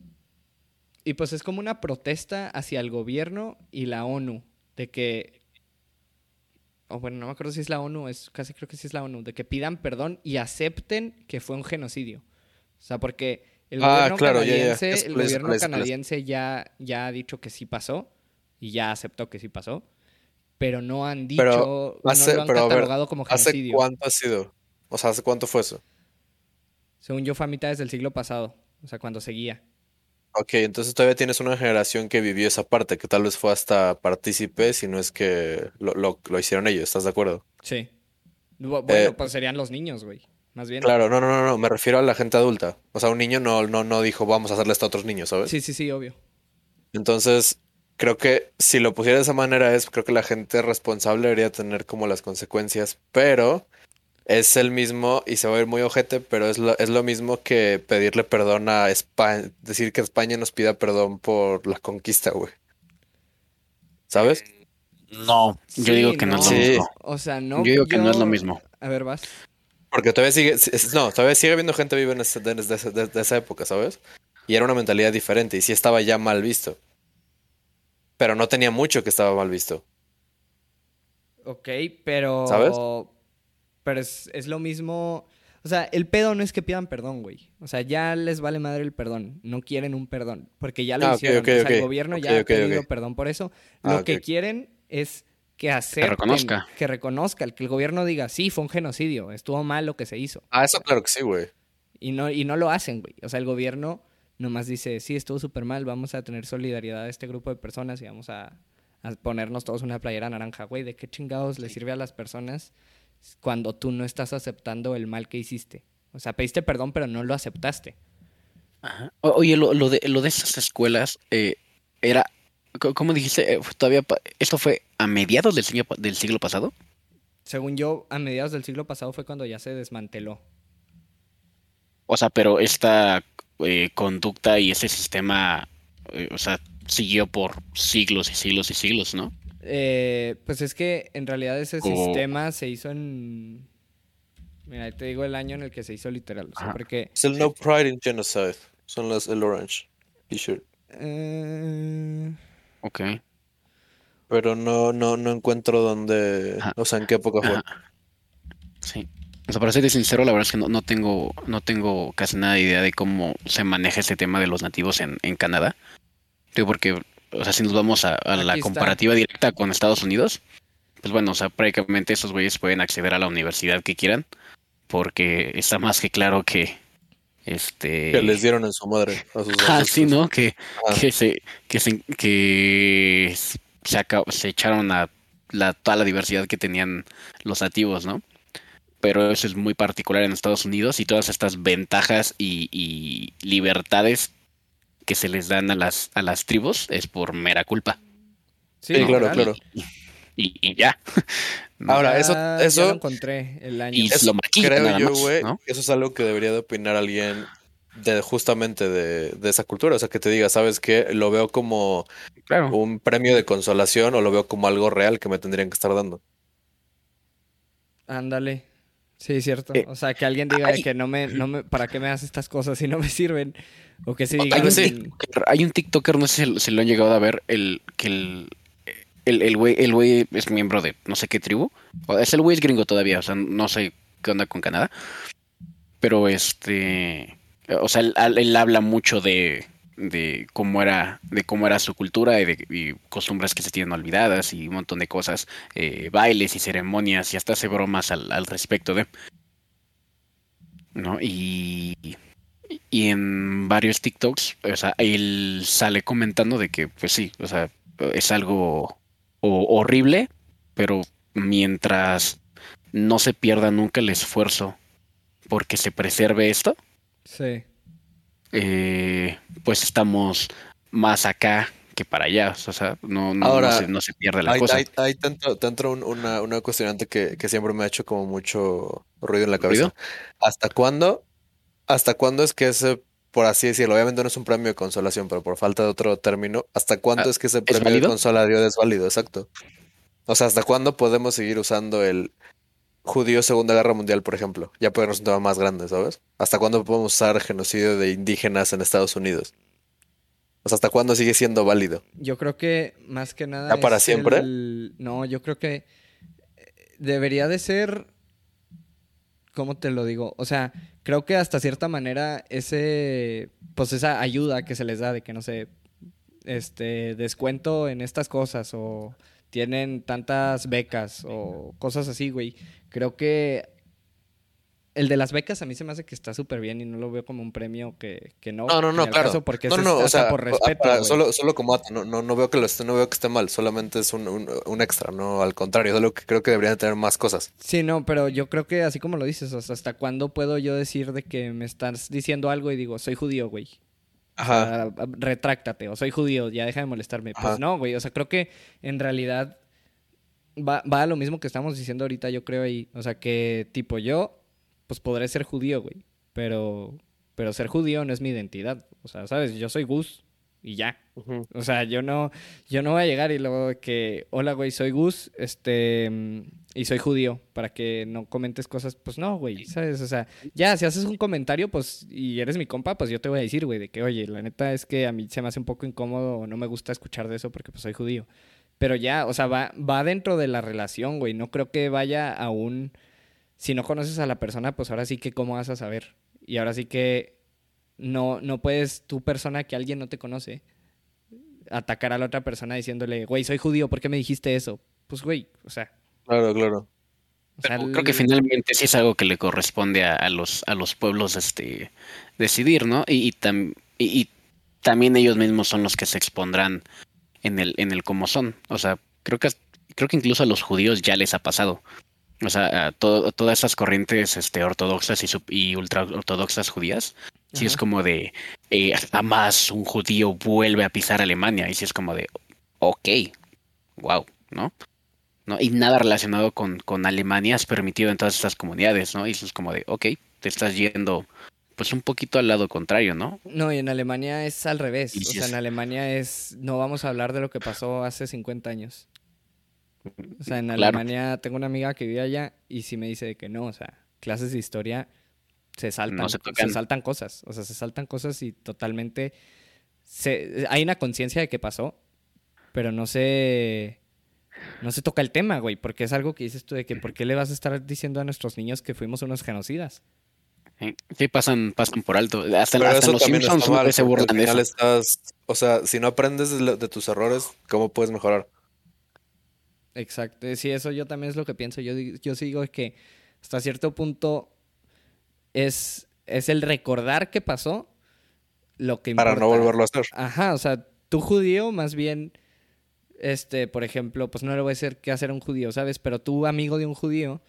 y pues es como una protesta hacia el gobierno y la ONU de que, o bueno, no me acuerdo si es la ONU, es casi creo que sí es la ONU, de que pidan perdón y acepten que fue un genocidio. O sea, porque el Ah, gobierno claro, canadiense, el gobierno canadiense ya, ya ha dicho que sí pasó y ya aceptó que sí pasó, pero no han dicho, Pero no hace- lo han pero a ver, catalogado como ¿Hace genocidio. cuánto ha sido? O sea, ¿hace cuánto fue eso? Según yo fue a mitades del siglo pasado, o sea, cuando seguía. Ok, entonces todavía tienes una generación que vivió esa parte, que tal vez fue hasta partícipe, si no es que lo, lo- lo hicieron ellos, ¿estás de acuerdo? Sí. Bu- Bueno, Eh, pues serían los niños, güey. Más bien. Claro, no, no, no, no, me refiero a la gente adulta. O sea, un niño no, no, no dijo vamos a hacerle esto a otros niños, ¿sabes? Sí, sí, sí, obvio. Entonces, creo que si lo pusiera de esa manera es, creo que la gente responsable debería tener como las consecuencias, pero es el mismo, y se va a ver muy ojete, pero es lo, es lo mismo que pedirle perdón a España, decir que España nos pida perdón por la conquista, güey. ¿Sabes? No, yo Sí, digo que no, es lo Sí. mismo. O sea, no. yo digo que no es lo mismo. A ver, vas. Porque todavía sigue, no, todavía sigue habiendo gente viva en ese- de, de esa- de- de esa época, ¿sabes? Y era una mentalidad diferente y sí estaba ya mal visto. Pero no tenía mucho que estaba mal visto. Ok, pero. ¿Sabes? Pero es, es lo mismo. O sea, el pedo no es que pidan perdón, güey. O sea, ya les vale madre el perdón. No quieren un perdón. Porque ya lo Ah, hicieron. o sea, el gobierno ya ha pedido perdón por eso. Ah, Lo que quieren es que acepten. reconozca. Que reconozca. Que el gobierno diga, sí, fue un genocidio. Estuvo mal lo que se hizo. Ah, eso claro que sí, güey. Y no, y no lo hacen, güey. O sea, el gobierno nomás dice, sí, estuvo súper mal, vamos a tener solidaridad a este grupo de personas y vamos a, a ponernos todos una playera naranja, güey. ¿De qué chingados le sirve a las personas cuando tú no estás aceptando el mal que hiciste? O sea, pediste perdón, pero no lo aceptaste. Ajá. O- Oye, lo, lo de, lo de esas escuelas eh, era, ¿cómo dijiste? Eh, todavía, ¿esto fue a mediados del siglo, del siglo pasado? Según yo, a mediados del siglo pasado fue cuando ya se desmanteló. O sea, pero esta eh, conducta y ese sistema, o sea, siguió por siglos y siglos y siglos, ¿no? Eh, pues es que en realidad ese sistema se hizo en... Mira, ahí te digo el año en el que se hizo literal. O sea, Ajá. porque... Es el No Pride in Genocide. Son las el Orange T-shirt. eh, Ok. Pero no, no, no encuentro dónde. Ajá. O sea, en qué época fue. Ajá. Sí. O sea, para ser sincero, la verdad es que no, no tengo, no tengo casi nada de idea de cómo se maneja ese tema de los nativos en, en Canadá. Digo, porque, o sea, si nos vamos a, a la comparativa directa con Estados Unidos, pues bueno, o sea, prácticamente esos güeyes pueden acceder a la universidad que quieran, porque está más que claro que, este... Que les dieron en su madre a sus Ah, sí, ¿no? Que, que se, que se, que se, echaron a la, toda la diversidad que tenían los nativos, ¿no? Pero eso es muy particular en Estados Unidos y todas estas ventajas y, y libertades que se les dan a las, a las tribus es por mera culpa. Sí, claro, claro. Y, y ya. Ahora, Ya- eso, ya lo eso encontré el año. Y Eso lo creo yo, güey, ¿no? eso es algo que debería de opinar alguien de justamente de, de esa cultura. O sea, que te diga, ¿sabes qué? Lo veo como Claro. un premio de consolación o lo veo como algo real que me tendrían que estar dando. Ándale. Sí, cierto. Eh, o sea, que alguien diga que no me, no me, ¿para qué me haces estas cosas si no me sirven? O que O diga Hay un, TikToker, hay un TikToker, no sé si, si lo han llegado a ver, el que el el el güey el güey es miembro de no sé qué tribu. O es el güey es gringo todavía, o sea, no sé qué onda con Canadá. Pero este, o sea, él, él habla mucho de de cómo era de cómo era su cultura y de y costumbres que se tienen olvidadas y un montón de cosas, eh, bailes y ceremonias y hasta hace bromas al, al respecto de, ¿no? Y y en varios TikToks, o sea, él sale comentando de que, pues sí, o sea, es algo horrible, pero mientras no se pierda nunca el esfuerzo porque se preserve esto, Sí. Eh, pues estamos más acá que para allá, o sea, no, no, Ahora, no, se, no se pierde la Hay, cosa. hay, hay tanto, tanto un- una, una cuestionante que, que siempre me ha hecho como mucho ruido en la cabeza. ¿Ruido? ¿Hasta cuándo? ¿Hasta cuándo es que ese, por así decirlo, obviamente no es un premio de consolación, pero por falta de otro término, ¿hasta cuándo Ah, es que ese premio de consolación es válido? Exacto. O sea, ¿hasta cuándo podemos seguir usando el judío Segunda Guerra Mundial, por ejemplo? Ya puede ser un tema más grande, ¿sabes? ¿Hasta cuándo podemos usar genocidio de indígenas en Estados Unidos? O sea, ¿hasta cuándo sigue siendo válido? Yo creo que más que nada. ¿Ya para siempre? el- No, yo creo que eh, debería de ser. ¿Cómo te lo digo? O sea, creo que hasta cierta manera ese. Pues esa ayuda que se les da de que no sé. Este. Descuento en estas cosas. O tienen tantas becas. O cosas así, güey. Creo que. El de las becas a mí se me hace que está súper bien y no lo veo como un premio que, que no. No, no, no, claro. caso, porque no, no, es o sea, por respeto. solo, solo como no, no, no veo que lo esté, no veo que esté mal, solamente es un, un, un extra, no al contrario, solo que creo que deberían tener más cosas. Sí, no, pero yo creo que así como lo dices, o sea, ¿hasta cuándo puedo yo decir de que me estás diciendo algo y digo, soy judío, güey? Ajá. Retráctate, o soy judío, ya deja de molestarme. Ajá. Pues no, güey, o sea, creo que en realidad va, va a lo mismo que estamos diciendo ahorita, yo creo ahí. O sea, que tipo yo, pues podré ser judío, güey, pero, pero ser judío no es mi identidad. O sea, ¿sabes? Yo soy Gus y ya. O sea, yo no, yo no voy a llegar y luego que, hola, güey, soy Gus, este, y soy judío, para que no comentes cosas, pues no, güey, ¿sabes? O sea, ya, si haces un comentario, pues, y eres mi compa, pues yo te voy a decir, güey, de que, oye, la neta es que a mí se me hace un poco incómodo o no me gusta escuchar de eso porque pues soy judío. Pero ya, o sea, va, va dentro de la relación, güey, no creo que vaya a un... Si no conoces a la persona, pues ahora sí que cómo vas a saber. Y ahora sí que no, no puedes, tu persona que alguien no te conoce, atacar a la otra persona diciéndole, güey, soy judío, ¿por qué me dijiste eso? Pues, güey, o sea, Claro, claro. o sea, Pero creo que finalmente sí es algo que le corresponde a, a los, a los pueblos este, decidir, ¿no? Y, y, tam- y- y también ellos mismos son los que se expondrán en el, en el cómo son. O sea, creo que, creo que incluso a los judíos ya les ha pasado. O sea, a todo- todas esas corrientes este, ortodoxas y, sub- y ultra ortodoxas judías, sí es como de, eh, jamás un judío vuelve a pisar Alemania. Y sí es como de, ok, wow, ¿no? ¿No? Y nada relacionado con, con Alemania es permitido en todas estas comunidades, ¿no? Y eso es como de, ok, te estás yendo pues un poquito al lado contrario, ¿no? No, y en Alemania es al revés. Y O sea, es- en Alemania es, no vamos a hablar de lo que pasó hace 50 años. O sea, en Claro. Alemania tengo una amiga que vive allá y sí me dice de que no, o sea, clases de historia se saltan, No se saltan cosas, o sea, se saltan cosas y totalmente se, hay una conciencia de que pasó, pero no se no se toca el tema, güey, porque es algo que dices tú de que ¿por qué le vas a estar diciendo a nuestros niños que fuimos unos genocidas? Sí, pasan, pasan por alto. Hasta, Pero hasta eso los también Simpsons mal, se burlan de eso. estás, o sea, si no aprendes de, tus errores, ¿cómo puedes mejorar? Exacto, sí, eso yo también es lo que pienso. Yo, yo sí digo que hasta cierto punto es, es el recordar qué pasó lo que Para no volverlo a hacer. Ajá, o sea, tú judío, más bien, este, por ejemplo, pues no le voy a decir qué hacer a un judío, ¿sabes? Pero tú, amigo de un judío,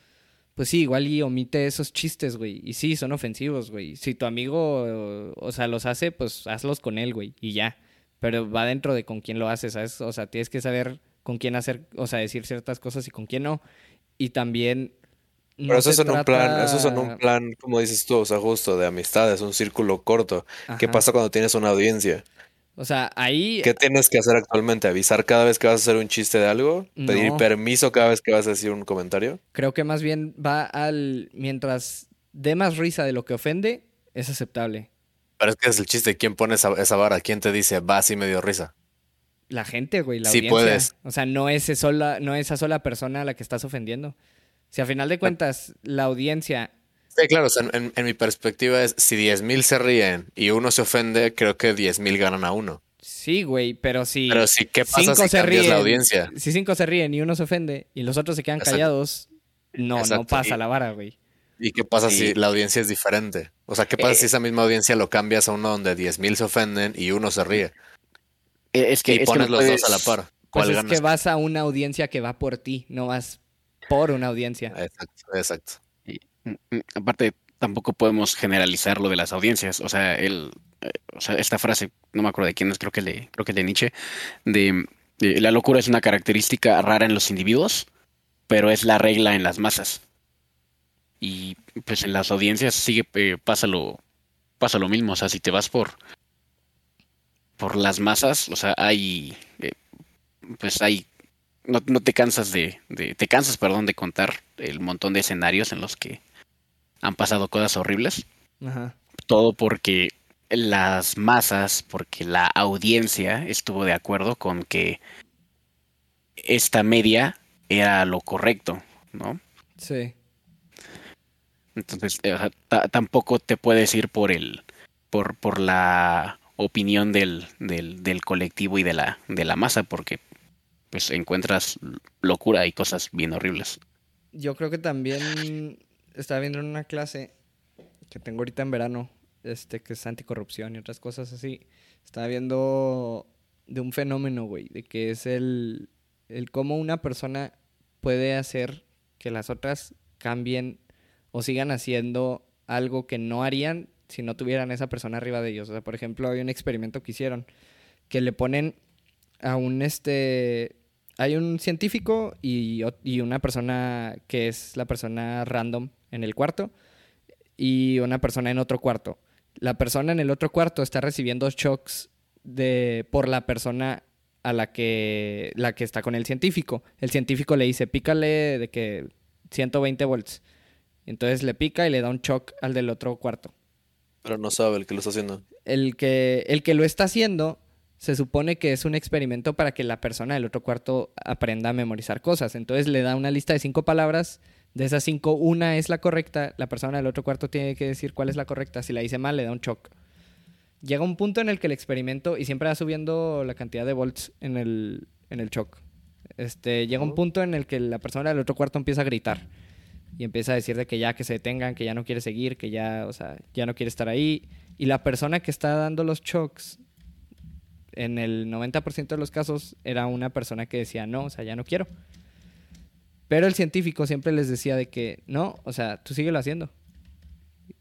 pues sí, igual y omite esos chistes, güey. Y sí, son ofensivos, güey. Si tu amigo, o, sea, los hace, pues hazlos con él, güey, y ya. Pero va dentro de con quién lo haces, ¿sabes? O sea, tienes que saber con quién hacer, o sea, decir ciertas cosas y con quién no. Y también... no Pero eso es en un plan, eso es en un plan, como dices tú, o sea, justo de amistades, un círculo corto. ¿Qué pasa cuando tienes una audiencia? O sea, ahí... ¿Qué tienes que hacer actualmente? ¿Avisar cada vez que vas a hacer un chiste de algo? ¿Pedir No. permiso cada vez que vas a decir un comentario? Creo que más bien va al. Mientras dé más risa de lo que ofende, es aceptable. Pero es que es el chiste, ¿quién pone esa, esa vara? ¿Quién te dice, va, sí me dio risa? La gente, güey, la Sí audiencia. puedes. O sea, no es, esa sola, no esa sola persona a la que estás ofendiendo. Si a final de cuentas la audiencia. Sí, claro, o sea, en, en mi perspectiva es, si 10.000 se ríen y uno se ofende, creo que 10.000 ganan a uno. Sí, güey, pero si. Pero sí, ¿qué pasa cinco si se cambias ríen, la audiencia? Si cinco se ríen y uno se ofende y los otros se quedan Exacto. callados, no, no pasa Y- la vara, güey. ¿Y qué pasa Sí. si la audiencia es diferente? O sea, ¿qué pasa Eh, si esa misma audiencia lo cambias a uno donde 10.000 se ofenden y uno se ríe? Eh, Es que, y es que pones no los puedes- dos a la par. Pues ¿Cuál es ganas? que vas a una audiencia que va por ti, no vas por una audiencia. Exacto, exacto. Mm, mm, Aparte, tampoco podemos generalizar lo de las audiencias. O sea, el, eh, o sea, esta frase, no me acuerdo de quién es, creo que, de, creo que de Nietzsche, de, de la locura es una característica rara en los individuos, pero es la regla en las masas. Y pues en las audiencias sigue, eh, pasa, lo, pasa lo mismo. O sea, si te vas por, por las masas, o sea, hay, eh, pues hay no, no te cansas de, de- te cansas, perdón, de contar el montón de escenarios en los que han pasado cosas horribles. Ajá. Todo porque las masas, porque la audiencia estuvo de acuerdo con que esta media era lo correcto, ¿no? Sí. Entonces, eh, tampoco te puedes ir por el, por, por la opinión del, del, del colectivo y de la, de la masa, porque pues encuentras locura y cosas bien horribles. Yo creo que también estaba viendo en una clase que tengo ahorita en verano, este, que es anticorrupción y otras cosas así. Estaba viendo de un fenómeno, güey, de que es el, el cómo una persona puede hacer que las otras cambien o sigan haciendo algo que no harían si no tuvieran esa persona arriba de ellos. O sea, por ejemplo, hay un experimento que hicieron que le ponen a un este hay un científico y, y una persona que es la persona random en el cuarto y una persona en otro cuarto. La persona en el otro cuarto está recibiendo shocks de por la persona a la que, la que está con el científico. El científico le dice, pícale de que 120 volts. Entonces le pica y le da un shock al del otro cuarto. Pero no sabe el que lo está haciendo. El que, el que lo está haciendo se supone que es un experimento para que la persona del otro cuarto aprenda a memorizar cosas. Entonces le da una lista de cinco palabras. De esas cinco, una es la correcta. La persona del otro cuarto tiene que decir cuál es la correcta. Si la dice mal, le da un shock. Llega un punto en el que el experimento, y siempre va subiendo la cantidad de volts en el, en el shock. Este, llega un punto en el que la persona del otro cuarto empieza a gritar. Y empieza a decir de que ya que se detengan, que ya no quiere seguir, que ya, o sea, ya no quiere estar ahí. Y la persona que está dando los shocks en el 90% de los casos era una persona que decía, no, o sea, ya no quiero. Pero el científico siempre les decía de que, no, o sea, tú síguelo haciendo.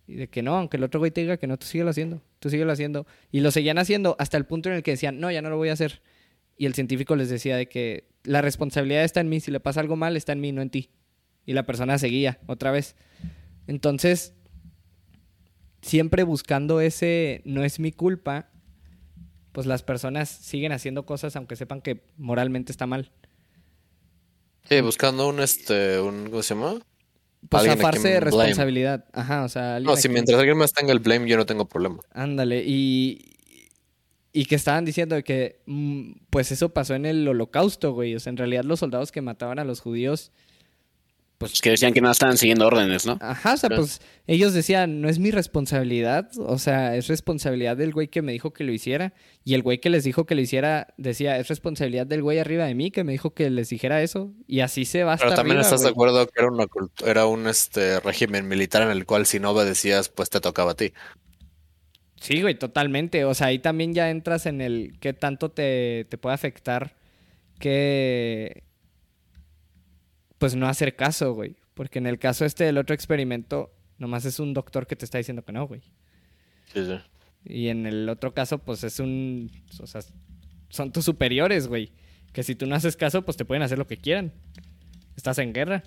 Y de que no, aunque el otro güey te diga que no, tú síguelo haciendo, tú síguelo haciendo. Y lo seguían haciendo hasta el punto en el que decían, no, ya no lo voy a hacer. Y el científico les decía de que la responsabilidad está en mí, si le pasa algo mal, está en mí, no en ti. Y la persona seguía otra vez. Entonces, siempre buscando ese no es mi culpa, pues las personas siguen haciendo cosas aunque sepan que moralmente está mal. Sí, buscando un, este, un, ¿cómo se llama? Pues zafarse de blame. responsabilidad. Ajá, o sea... No, si mientras alguien más tenga el blame, yo no tengo problema. Ándale, y, y que estaban diciendo que, mm, pues eso pasó en el holocausto, güey. O sea, en realidad los soldados que mataban a los judíos, Pues que decían que no estaban siguiendo órdenes, ¿no? ajá, o sea, pues ellos decían, no es mi responsabilidad, o sea, es responsabilidad del güey que me dijo que lo hiciera. Y el güey que les dijo que lo hiciera decía, es responsabilidad del güey arriba de mí que me dijo que les dijera eso. Y así se va hasta Pero también arriba, estás de acuerdo que era, una era un este, régimen militar en el cual si no obedecías, pues te tocaba a ti. Sí, güey, totalmente. O sea, ahí también ya entras en el qué tanto te, te puede afectar que... Pues no hacer caso, güey. Porque en el caso este del otro experimento, nomás es un doctor que te está diciendo que no, güey. Sí, sí. Y en el otro caso, pues es un... O sea, son tus superiores, güey. Que si tú no haces caso, pues te pueden hacer lo que quieran. Estás en guerra.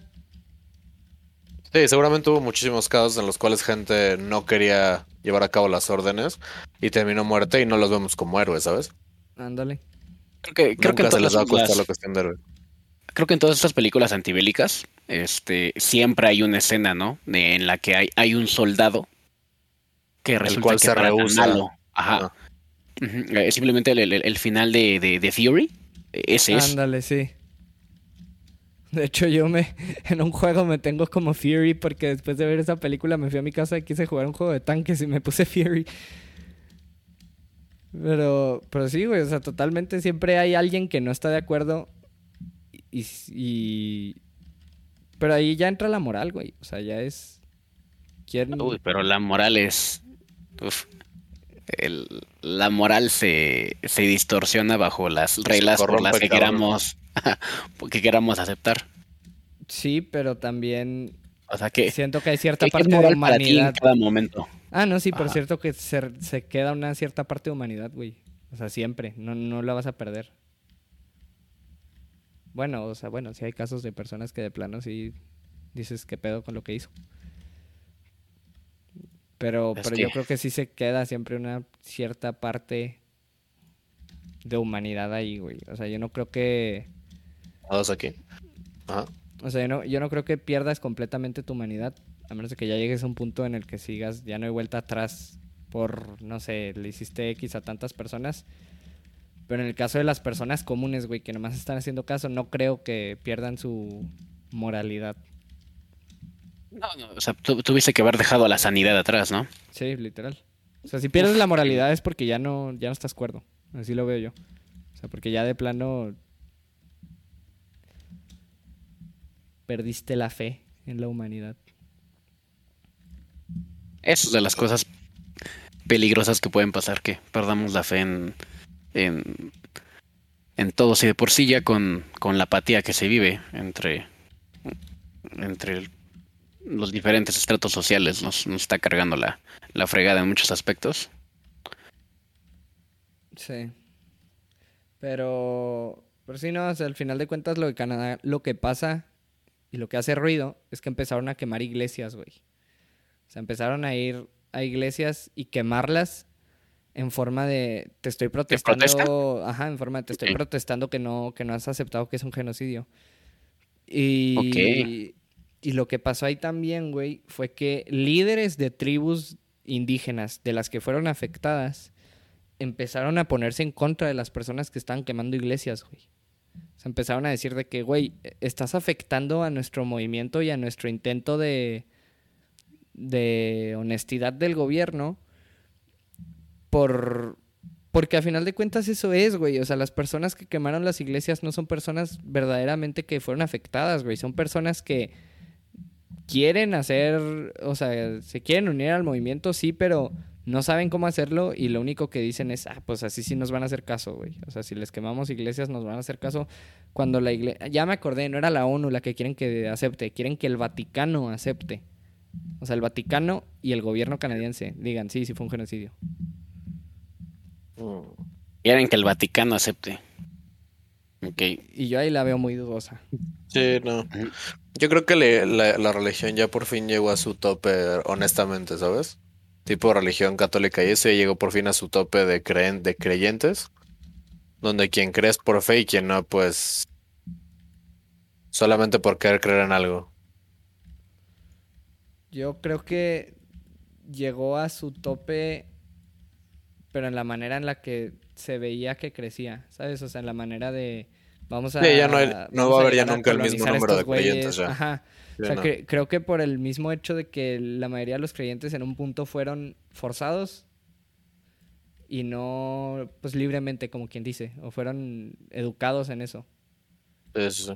Sí, seguramente hubo muchísimos casos en los cuales gente no quería llevar a cabo las órdenes y terminó muerte y no los vemos como héroes, ¿sabes? Ándale. Creo que, creo que Nunca en se les todas va a costar las- la cuestión de héroe. Creo que en todas estas películas antibélicas, este, siempre hay una escena, ¿no? De- en la que hay, hay un soldado que resulta cual que se no era tan rehúsa. Ajá. Ajá. Ujú. Eh, Simplemente el, el- el final de, de, de Theory, eh, ese es. Ándale, sí. De hecho, yo me en un juego me tengo como Fury porque después de ver esa película me fui a mi casa y quise jugar un juego de tanques y me puse Fury. Pero, pero sí, güey, o sea, totalmente siempre hay alguien que no está de acuerdo y, y- pero ahí ya entra la moral, güey. O sea, ya es quién Uy, pero la moral es. uf. El- la moral se, se distorsiona bajo las reglas por las que queramos, que queramos aceptar. Sí, pero también O sea que, siento que hay cierta que- parte de moral para ti en humanidad. cada momento. Ah, no, sí, pero Ajá. cierto que se, se queda una cierta parte de humanidad, güey. O sea, siempre. No, no la vas a perder. Bueno, o sea, bueno, sí hay casos de personas que de plano sí dices qué pedo con lo que hizo. Pero, pero yo creo que sí se queda siempre una cierta parte de humanidad ahí, güey. O sea, yo no creo que... Todos aquí. Ajá. O sea, yo no, yo no creo que pierdas completamente tu humanidad, a menos de que ya llegues a un punto en el que sigas, ya no hay vuelta atrás por, no sé, le hiciste X a tantas personas. Pero en el caso de las personas comunes, güey, que nomás están haciendo caso, no creo que pierdan su moralidad. No, no, o sea, tu- tuviste que haber dejado a la sanidad atrás, ¿no? Sí, literal. O sea, si pierdes la moralidad es porque ya no, ya no estás cuerdo. Así lo veo yo. O sea, porque ya de plano perdiste la fe en la humanidad. Eso es de las cosas peligrosas que pueden pasar, que perdamos la fe en, en, en todos y de por sí ya con, con la apatía que se vive entre, entre los diferentes estratos sociales nos, nos está cargando la, la fregada en muchos aspectos. Sí. Pero, pero sí, no, al final de cuentas lo de Canadá, lo que pasa y lo que hace ruido es que empezaron a quemar iglesias, güey. O sea, empezaron a ir a iglesias y quemarlas en forma de te estoy protesta? protestando, ajá, en forma de te estoy protestando que no que no has aceptado que es un genocidio. Y y lo que pasó ahí también, güey, fue que líderes de tribus indígenas de las que fueron afectadas empezaron a ponerse en contra de las personas que estaban quemando iglesias, güey. O sea, empezaron a decir de que, güey, estás afectando a nuestro movimiento y a nuestro intento de, de honestidad del gobierno por... Porque a final de cuentas eso es, güey. O sea, las personas que quemaron las iglesias no son personas verdaderamente que fueron afectadas, güey. Son personas que quieren hacer, o sea, se quieren unir al movimiento, sí, pero no saben cómo hacerlo y lo único que dicen es, ah, pues así sí nos van a hacer caso, güey. O sea, si les quemamos iglesias nos van a hacer caso cuando la iglesia... Ya me acordé, no era la ONU la que quieren que acepte, quieren que el Vaticano acepte. O sea, el Vaticano y el gobierno canadiense digan, sí, sí fue un genocidio. Quieren que el Vaticano acepte. Ok. Y yo ahí la veo muy dudosa. Sí, no. Yo creo que le- la, la religión ya por fin llegó a su tope, honestamente, ¿sabes? Tipo religión católica y eso ya llegó por fin a su tope de, creen, de creyentes, donde quien cree es por fe y quien no, pues solamente por querer creer en algo. Yo creo que llegó a su tope, pero en la manera en la que se veía que crecía, ¿sabes? O sea, en la manera de vamos a Sí, ya no hay- no vamos va a haber ya nunca el mismo número de creyentes ya. Ajá. Sí, O sea, no. que- creo que por el mismo hecho de que la mayoría de los creyentes en un punto fueron forzados y no, pues libremente, como quien dice, o fueron educados en eso. Sí, sí.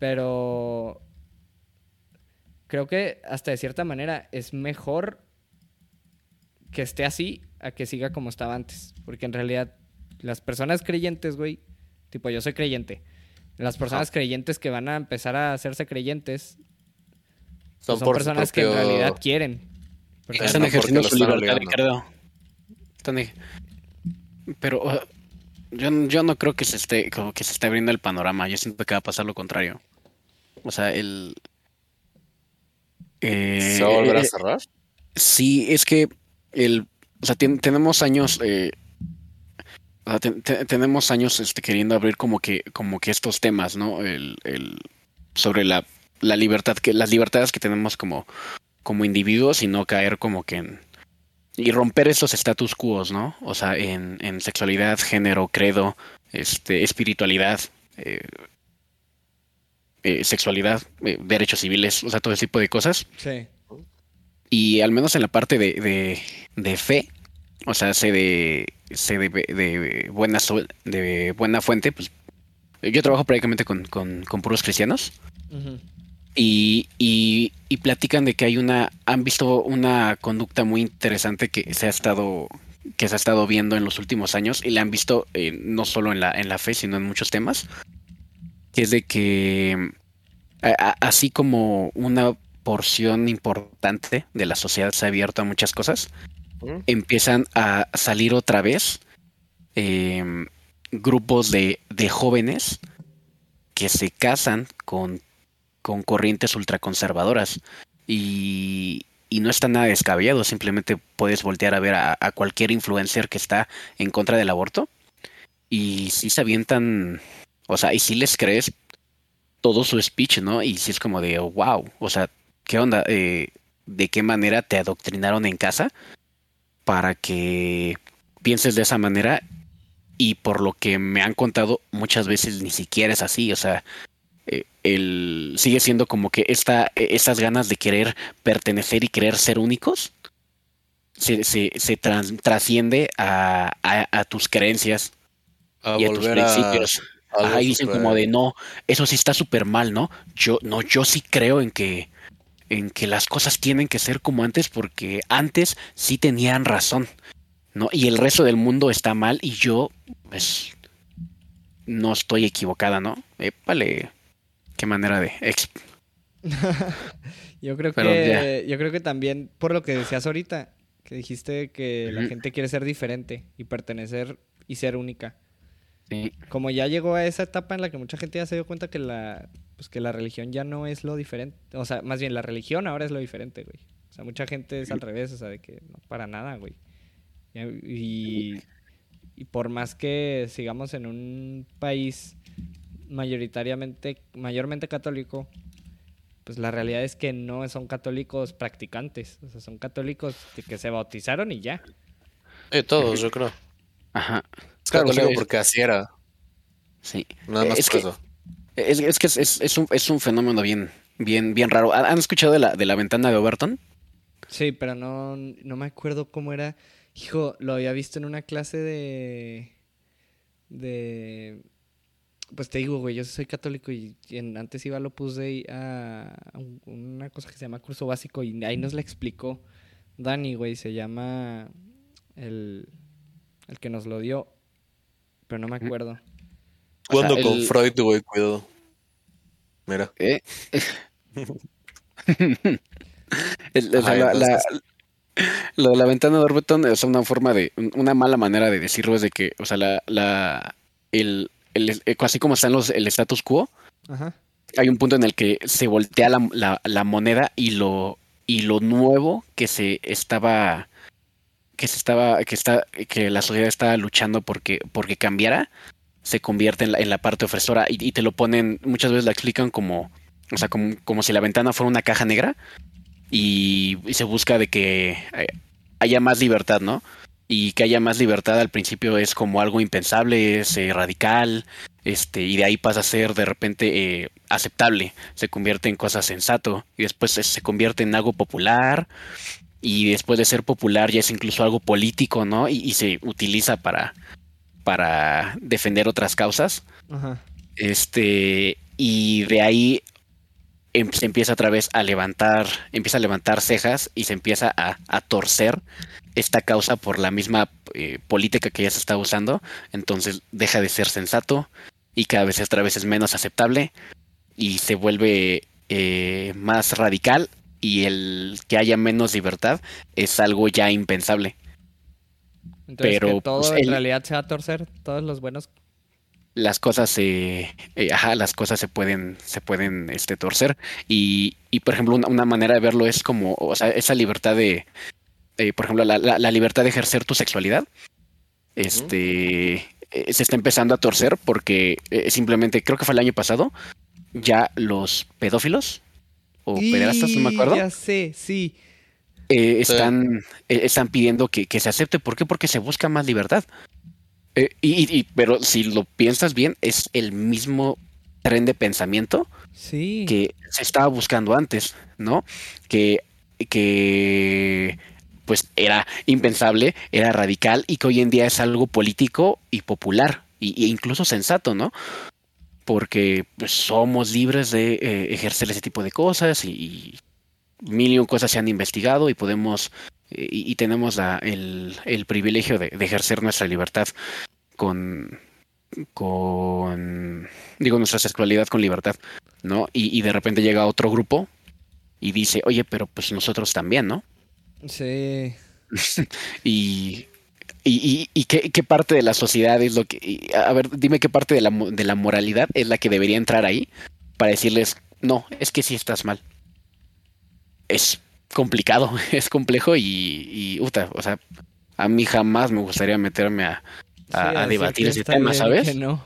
Pero creo que hasta de cierta manera es mejor que esté así a que siga como estaba antes. Porque en realidad las personas creyentes, güey, tipo yo soy creyente. Las personas creyentes que van a empezar a hacerse creyentes pues, son, por su personas que en realidad quieren. Ajá, Están no ejerciendo su libertad, obligando. Ricardo. Están ej- Pero uh, yo, yo no creo que se esté como que se esté abriendo el panorama. Yo siento que va a pasar lo contrario. O sea, el eh, ¿Se va a volver a eh, cerrar? Sí, es que el, o sea, ten- tenemos años, eh, tenemos años este, queriendo abrir como que, como que estos temas, ¿no? El, sobre la, la libertad, las libertades que tenemos como, como individuos y no caer como que en, y romper esos status quo, ¿no? O sea, en, en sexualidad, género, credo, este, espiritualidad, eh, eh, sexualidad, eh, derechos civiles, o sea, todo ese tipo de cosas. Sí. Y al menos en la parte de, de, de fe, o sea, sé de, sé de, de buena, de buena fuente, pues yo trabajo prácticamente con, con, con puros cristianos. Y, y, y platican de que hay una, han visto una conducta muy interesante que se ha estado, que se ha estado viendo en los últimos años y la han visto eh, no solo en la, en la fe, sino en muchos temas, que es de que a- a- así como una porción importante de la sociedad se ha abierto a muchas cosas, ¿Mm? empiezan a salir otra vez eh, grupos de, de jóvenes que se casan con, con corrientes ultraconservadoras y, y no está nada descabellado, simplemente puedes voltear a ver a, a cualquier influencer que está en contra del aborto y si se avientan, o sea, y si les crees todo su speech, ¿no? Y si es como de, wow, o sea, ¿qué onda? Eh, ¿De qué manera te adoctrinaron en casa para que pienses de esa manera? Y por lo que me han contado, muchas veces ni siquiera es así, o sea, eh, el, sigue siendo como que esta, eh, estas ganas de querer pertenecer y querer ser únicos se, se, trasciende a, a- a tus creencias A y a tus principios. y dicen como de no, eso sí está súper mal, ¿no? Yo, no, yo sí creo en que, en que las cosas tienen que ser como antes, porque antes sí tenían razón, ¿no? Y el resto del mundo está mal, y yo, pues, no estoy equivocada, ¿no? Épale, qué manera de Yo creo Pero que yo creo que también por lo que decías ahorita, que dijiste que la gente quiere ser diferente y pertenecer y ser única. sí. Como ya llegó a esa etapa en la que mucha gente ya se dio cuenta que la pues que la religión ya no es lo diferente, o sea, más bien la religión ahora es lo diferente, güey. O sea, mucha gente es al revés, o sea, de que no para nada, güey. Y, y por más que sigamos en un país mayoritariamente, mayormente católico, pues la realidad es que no son católicos practicantes, o sea, son católicos de que se bautizaron y ya. Eh, todos, yo creo. Ajá. Es Claro, o sea, católico es- porque así era. Sí. Nada más Es por que- eso. Es, es que es, es- es un, es un fenómeno bien, bien, bien raro. ¿Han escuchado de la, de la ventana de Overton? Sí, pero no, no me acuerdo cómo era. Hijo, lo había visto en una clase de. de. Pues te digo, güey, yo soy católico y en, antes iba al Opus Dei a, a un- una cosa que se llama curso básico y ahí nos la explicó Dani, güey, se llama el, el que nos lo dio, pero no me acuerdo. Sea, Cuando con el- Freud, güey, cuidado. Mira. ¿Eh? El- o sea, Ajá, la, la- entonces- lo de la ventana de Overton es una forma de, una mala manera de decirlo es de que, o sea, la, la, el, el- eh, así como están los, el status quo, Ajá. hay un punto en el que se voltea la, la- la moneda y lo, y lo nuevo que se estaba, que se estaba, que está, que la sociedad estaba luchando porque, porque cambiara, se convierte en la, en la parte ofresora y, te lo ponen, muchas veces la explican como, o sea, como, como si la ventana fuera una caja negra y, se busca de que eh, haya más libertad, ¿no? Y que haya más libertad al principio es como algo impensable, es eh, radical, este, y de ahí pasa a ser de repente eh, aceptable, se convierte en cosa sensato, y después se, convierte en algo popular, y después de ser popular ya es incluso algo político, ¿no? Y se utiliza para, para defender otras causas. Ajá. Este, y de ahí em- se empieza otra vez a levantar, empieza a levantar cejas y se empieza a, a torcer esta causa por la misma eh, política que ya se está usando. Entonces deja de ser sensato y cada vez otra vez es menos aceptable y se vuelve eh, más radical y el que haya menos libertad es algo ya impensable. Entonces, Pero, que todo pues, en el- realidad se va a torcer, todos los buenos. las cosas se eh, ajá, las cosas se pueden se pueden este torcer y, y por ejemplo una, una manera de verlo es como o sea esa libertad de eh, por ejemplo la, la- la libertad de ejercer tu sexualidad este eh, se está empezando a torcer porque eh, simplemente creo que fue el año pasado ya los pedófilos o pederastas no me Y acuerdo Ya sé, sí. Eh, están, eh, están pidiendo que, que se acepte. ¿Por qué? Porque se busca más libertad. Eh, y, y- pero si lo piensas bien, es el mismo tren de pensamiento Sí. que se estaba buscando antes, ¿no? Que, que pues era impensable, era radical y que hoy en día es algo político y popular y, e incluso sensato, ¿no? Porque pues, somos libres de eh, ejercer ese tipo de cosas y, y mil y un cosas se han investigado y podemos eh, y, tenemos la- el, el privilegio de, de ejercer nuestra libertad con con digo nuestra sexualidad con libertad, ¿no? Y, y de repente llega otro grupo y dice, oye, pero pues nosotros también, ¿no? Sí. Y, y, y- y qué, qué parte de la sociedad es lo que... y, a ver, dime qué parte de la, de la moralidad es la que debería entrar ahí para decirles, no, es que sí estás mal. Es complicado, es complejo y, y uta, o sea, a mí jamás me gustaría meterme a, Sí, a, a decir debatir ese tema, ¿sabes? que no.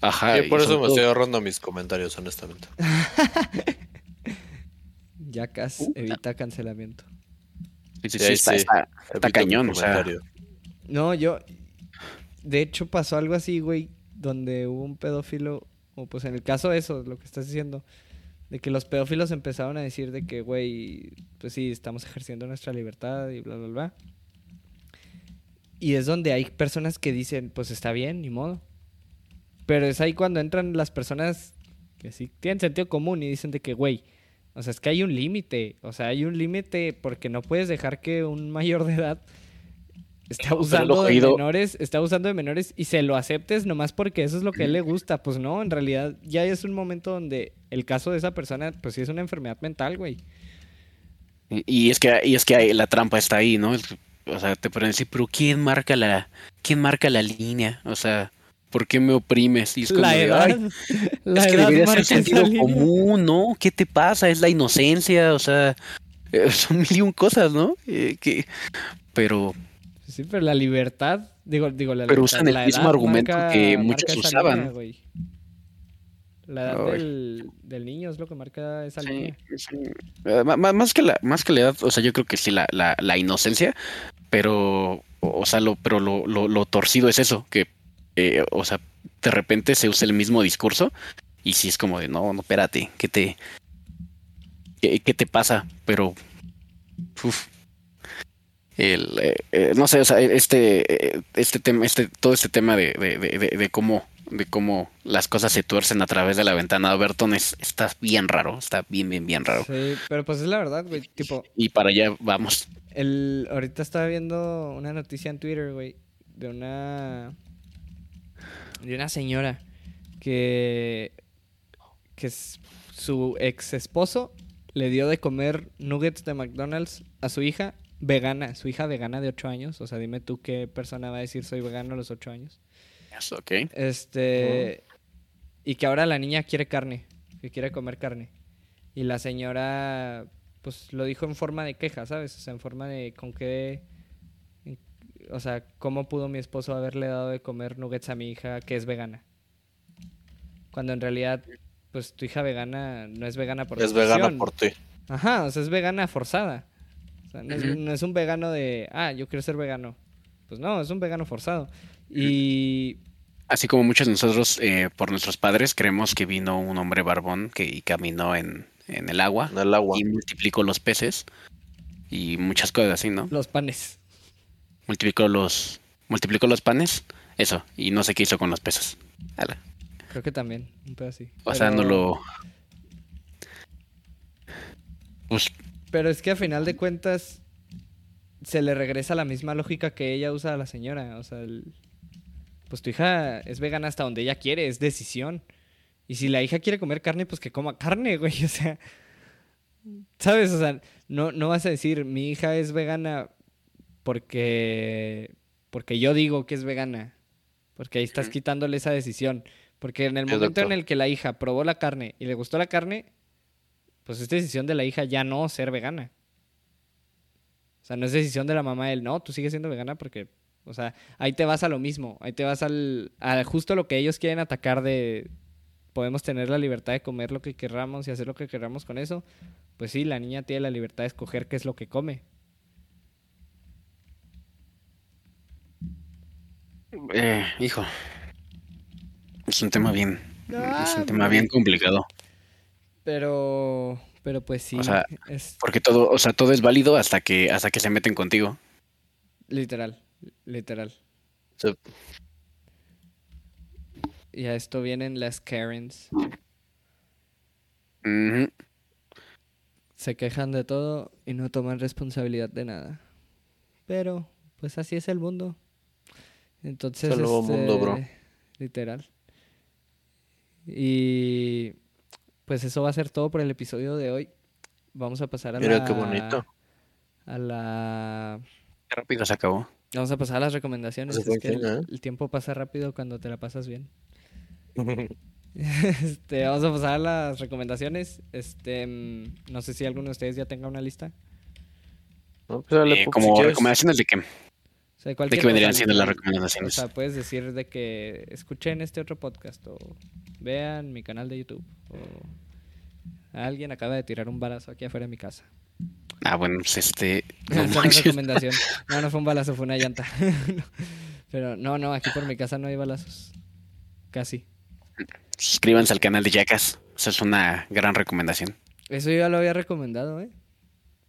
Ajá. Yo por y eso me todo- estoy ahorrando mis comentarios, honestamente. Yacas Uh. evita cancelamiento. Sí, sí, Sí, sí, está, sí. cañón, o sea. No, yo. De hecho, pasó algo así, güey, donde hubo un pedófilo, o pues en el caso de eso, lo que estás diciendo, de que los pedófilos empezaron a decir de que, güey, pues sí, estamos ejerciendo nuestra libertad y bla, bla, bla. Y es donde hay personas que dicen, pues está bien, ni modo. Pero es ahí cuando entran las personas que sí tienen sentido común y dicen de que, güey, o sea, es que hay un límite. O sea, hay un límite porque no puedes dejar que un mayor de edad lo abusando de menores, está abusando de menores y se lo aceptes nomás porque eso es lo que a él le gusta. Pues no, en realidad ya es un momento donde el caso de esa persona, pues sí es una enfermedad mental, güey. Y y es que, y es que la trampa está ahí, ¿no? O sea, te pueden decir, pero ¿quién marca la, quién marca la línea? O sea, ¿por qué me oprimes? Y es como La edad, "Ay, la es que debería ser sentido común, ¿no? ¿Qué te pasa? Es la inocencia, o sea, son mil y un cosas, ¿no? Eh, que, pero, Sí, pero la libertad, digo, digo la Pero libertad, usan el mismo argumento marca- que muchos usaban. línea. La edad del, del niño es lo que marca esa Sí, línea. sí. Eh, más que la más que la edad, o sea, yo creo que sí la, la, la inocencia, pero o sea, lo pero lo, lo, lo torcido es eso, que eh, o sea, de repente se usa el mismo discurso y sí es como de, no, no, espérate, ¿qué te qué, qué te pasa? Pero uf, el, eh, eh, no sé, o sea, este, eh, este tema, este, todo este tema de, de, de, de- cómo, de cómo las cosas se tuercen a través de la ventana de Berton es, está bien raro, está bien, bien, bien raro. Sí, pero pues es la verdad, güey. Tipo, Y para allá vamos. el, ahorita estaba viendo una noticia en Twitter, güey, de una de una señora que que su ex esposo le dio de comer nuggets de McDonald's a su hija vegana, su hija vegana de 8 años. O sea, dime tú qué persona va a decir soy vegano a los 8 años. Eso, ok. Este. Y que ahora la niña quiere carne. Que quiere comer carne. Y la señora. Pues lo dijo en forma de queja, ¿sabes? O sea, en forma de con qué. O sea, ¿cómo pudo mi esposo haberle dado de comer nuggets a mi hija que es vegana? Cuando en realidad, pues tu hija vegana no es vegana por Es vegana por ti. Ajá, o sea, es vegana forzada. Sea, no, es, Ujú. no es un vegano de, ah, yo quiero ser vegano. Pues no, es un vegano forzado. Y Así como muchos de nosotros, eh, por nuestros padres, creemos que vino un hombre barbón que y caminó en, en el agua En el agua. y multiplicó los peces y muchas cosas así, ¿no? los panes. Multiplicó los, multiplicó los panes, eso, y no sé qué hizo con los peces. Ala. Creo que también, un pedo así. O sea, no lo. Pues Pero es que a final de cuentas se le regresa la misma lógica que ella usa a la señora. O sea, el- pues tu hija es vegana hasta donde ella quiere, es decisión. Y si la hija quiere comer carne, pues que coma carne, güey. O sea, ¿sabes? O sea, no, no vas a decir, mi hija es vegana porque, porque yo digo que es vegana. Porque ahí estás quitándole esa decisión. Porque en el momento en el que la hija probó la carne y le gustó la carne, pues es decisión de la hija ya no ser vegana. O sea, no es decisión de la mamá el no, tú sigues siendo vegana porque, o sea, ahí te vas a lo mismo, ahí te vas al, a justo lo que ellos quieren atacar de podemos tener la libertad de comer lo que querramos y hacer lo que querramos con eso. Pues sí, la niña tiene la libertad de escoger qué es lo que come. Eh, hijo. Es un tema bien. Es un tema bien complicado. Pero, pero pues sí, O sea, es Porque todo, o sea, todo es válido hasta que, hasta que se meten contigo. literal, literal. Sí. Y a esto vienen las Karens. Se quejan de todo y no toman responsabilidad de nada. Pero, pues así es el mundo. Entonces, Es el nuevo mundo, bro. Literal. Y pues eso va a ser todo por el episodio de hoy. Vamos a pasar a Mira la... qué bonito. A la... Qué rápido se acabó. Vamos a pasar a las recomendaciones. Es que el, ¿eh? el tiempo pasa rápido cuando te la pasas bien. Este, vamos a pasar a las recomendaciones. Este, mm, no sé si alguno de ustedes ya tenga una lista. No, pues Eh, como si recomendaciones de que, O sea, de que vendrían cosa, siendo las literal. O recomendaciones. sea, puedes decir de que escuchen este otro podcast o vean mi canal de YouTube o alguien acaba de tirar un balazo aquí afuera de mi casa. Ah, bueno, pues este. No es una recomendación. No, no fue un balazo, fue una llanta. Pero no, no, aquí por mi casa no hay balazos. Casi. Suscríbanse al canal de Jackas. Esa es una gran recomendación. Eso yo ya lo había recomendado, ¿eh?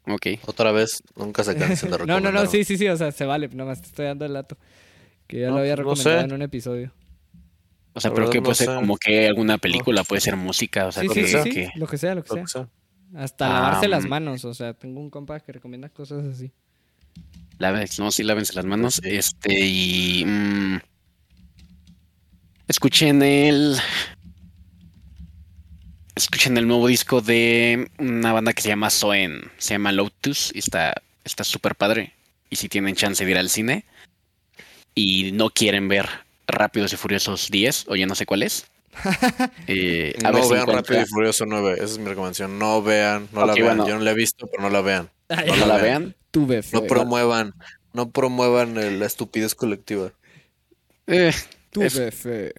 Ok. Otra vez, nunca se cansen de No, no, no, recomendarlo. sí, sí, sí, o sea, se vale, nomás te estoy dando el dato. Que ya No, lo había pues, no recomendado sé. en un episodio. O sea, La pero verdad que no puede ser sé. como que alguna película, puede ser música, o sea, Sí, que, sí, sí, sí, que- lo que sea, lo que Lo sea. que sea. Hasta lavarse las Am. manos, o sea, tengo un compa que recomienda cosas así. Lávense- no, sí, lávense las manos. Este, y. mm, escuchen el. Escuchen el nuevo disco de una banda que se llama Soen. Se llama Lotus y está está súper padre. Y si tienen chance de ir al cine y no quieren ver Rápidos y Furiosos 10, o ya no sé cuál es. eh, a No vean Rápido y Furioso 9. Esa es mi recomendación. No vean, no la vean. bueno. Yo no la he visto, pero no la vean. no la vean. Tuve No promuevan. no promuevan el- la estupidez colectiva. Eh, Tuve Es- fe.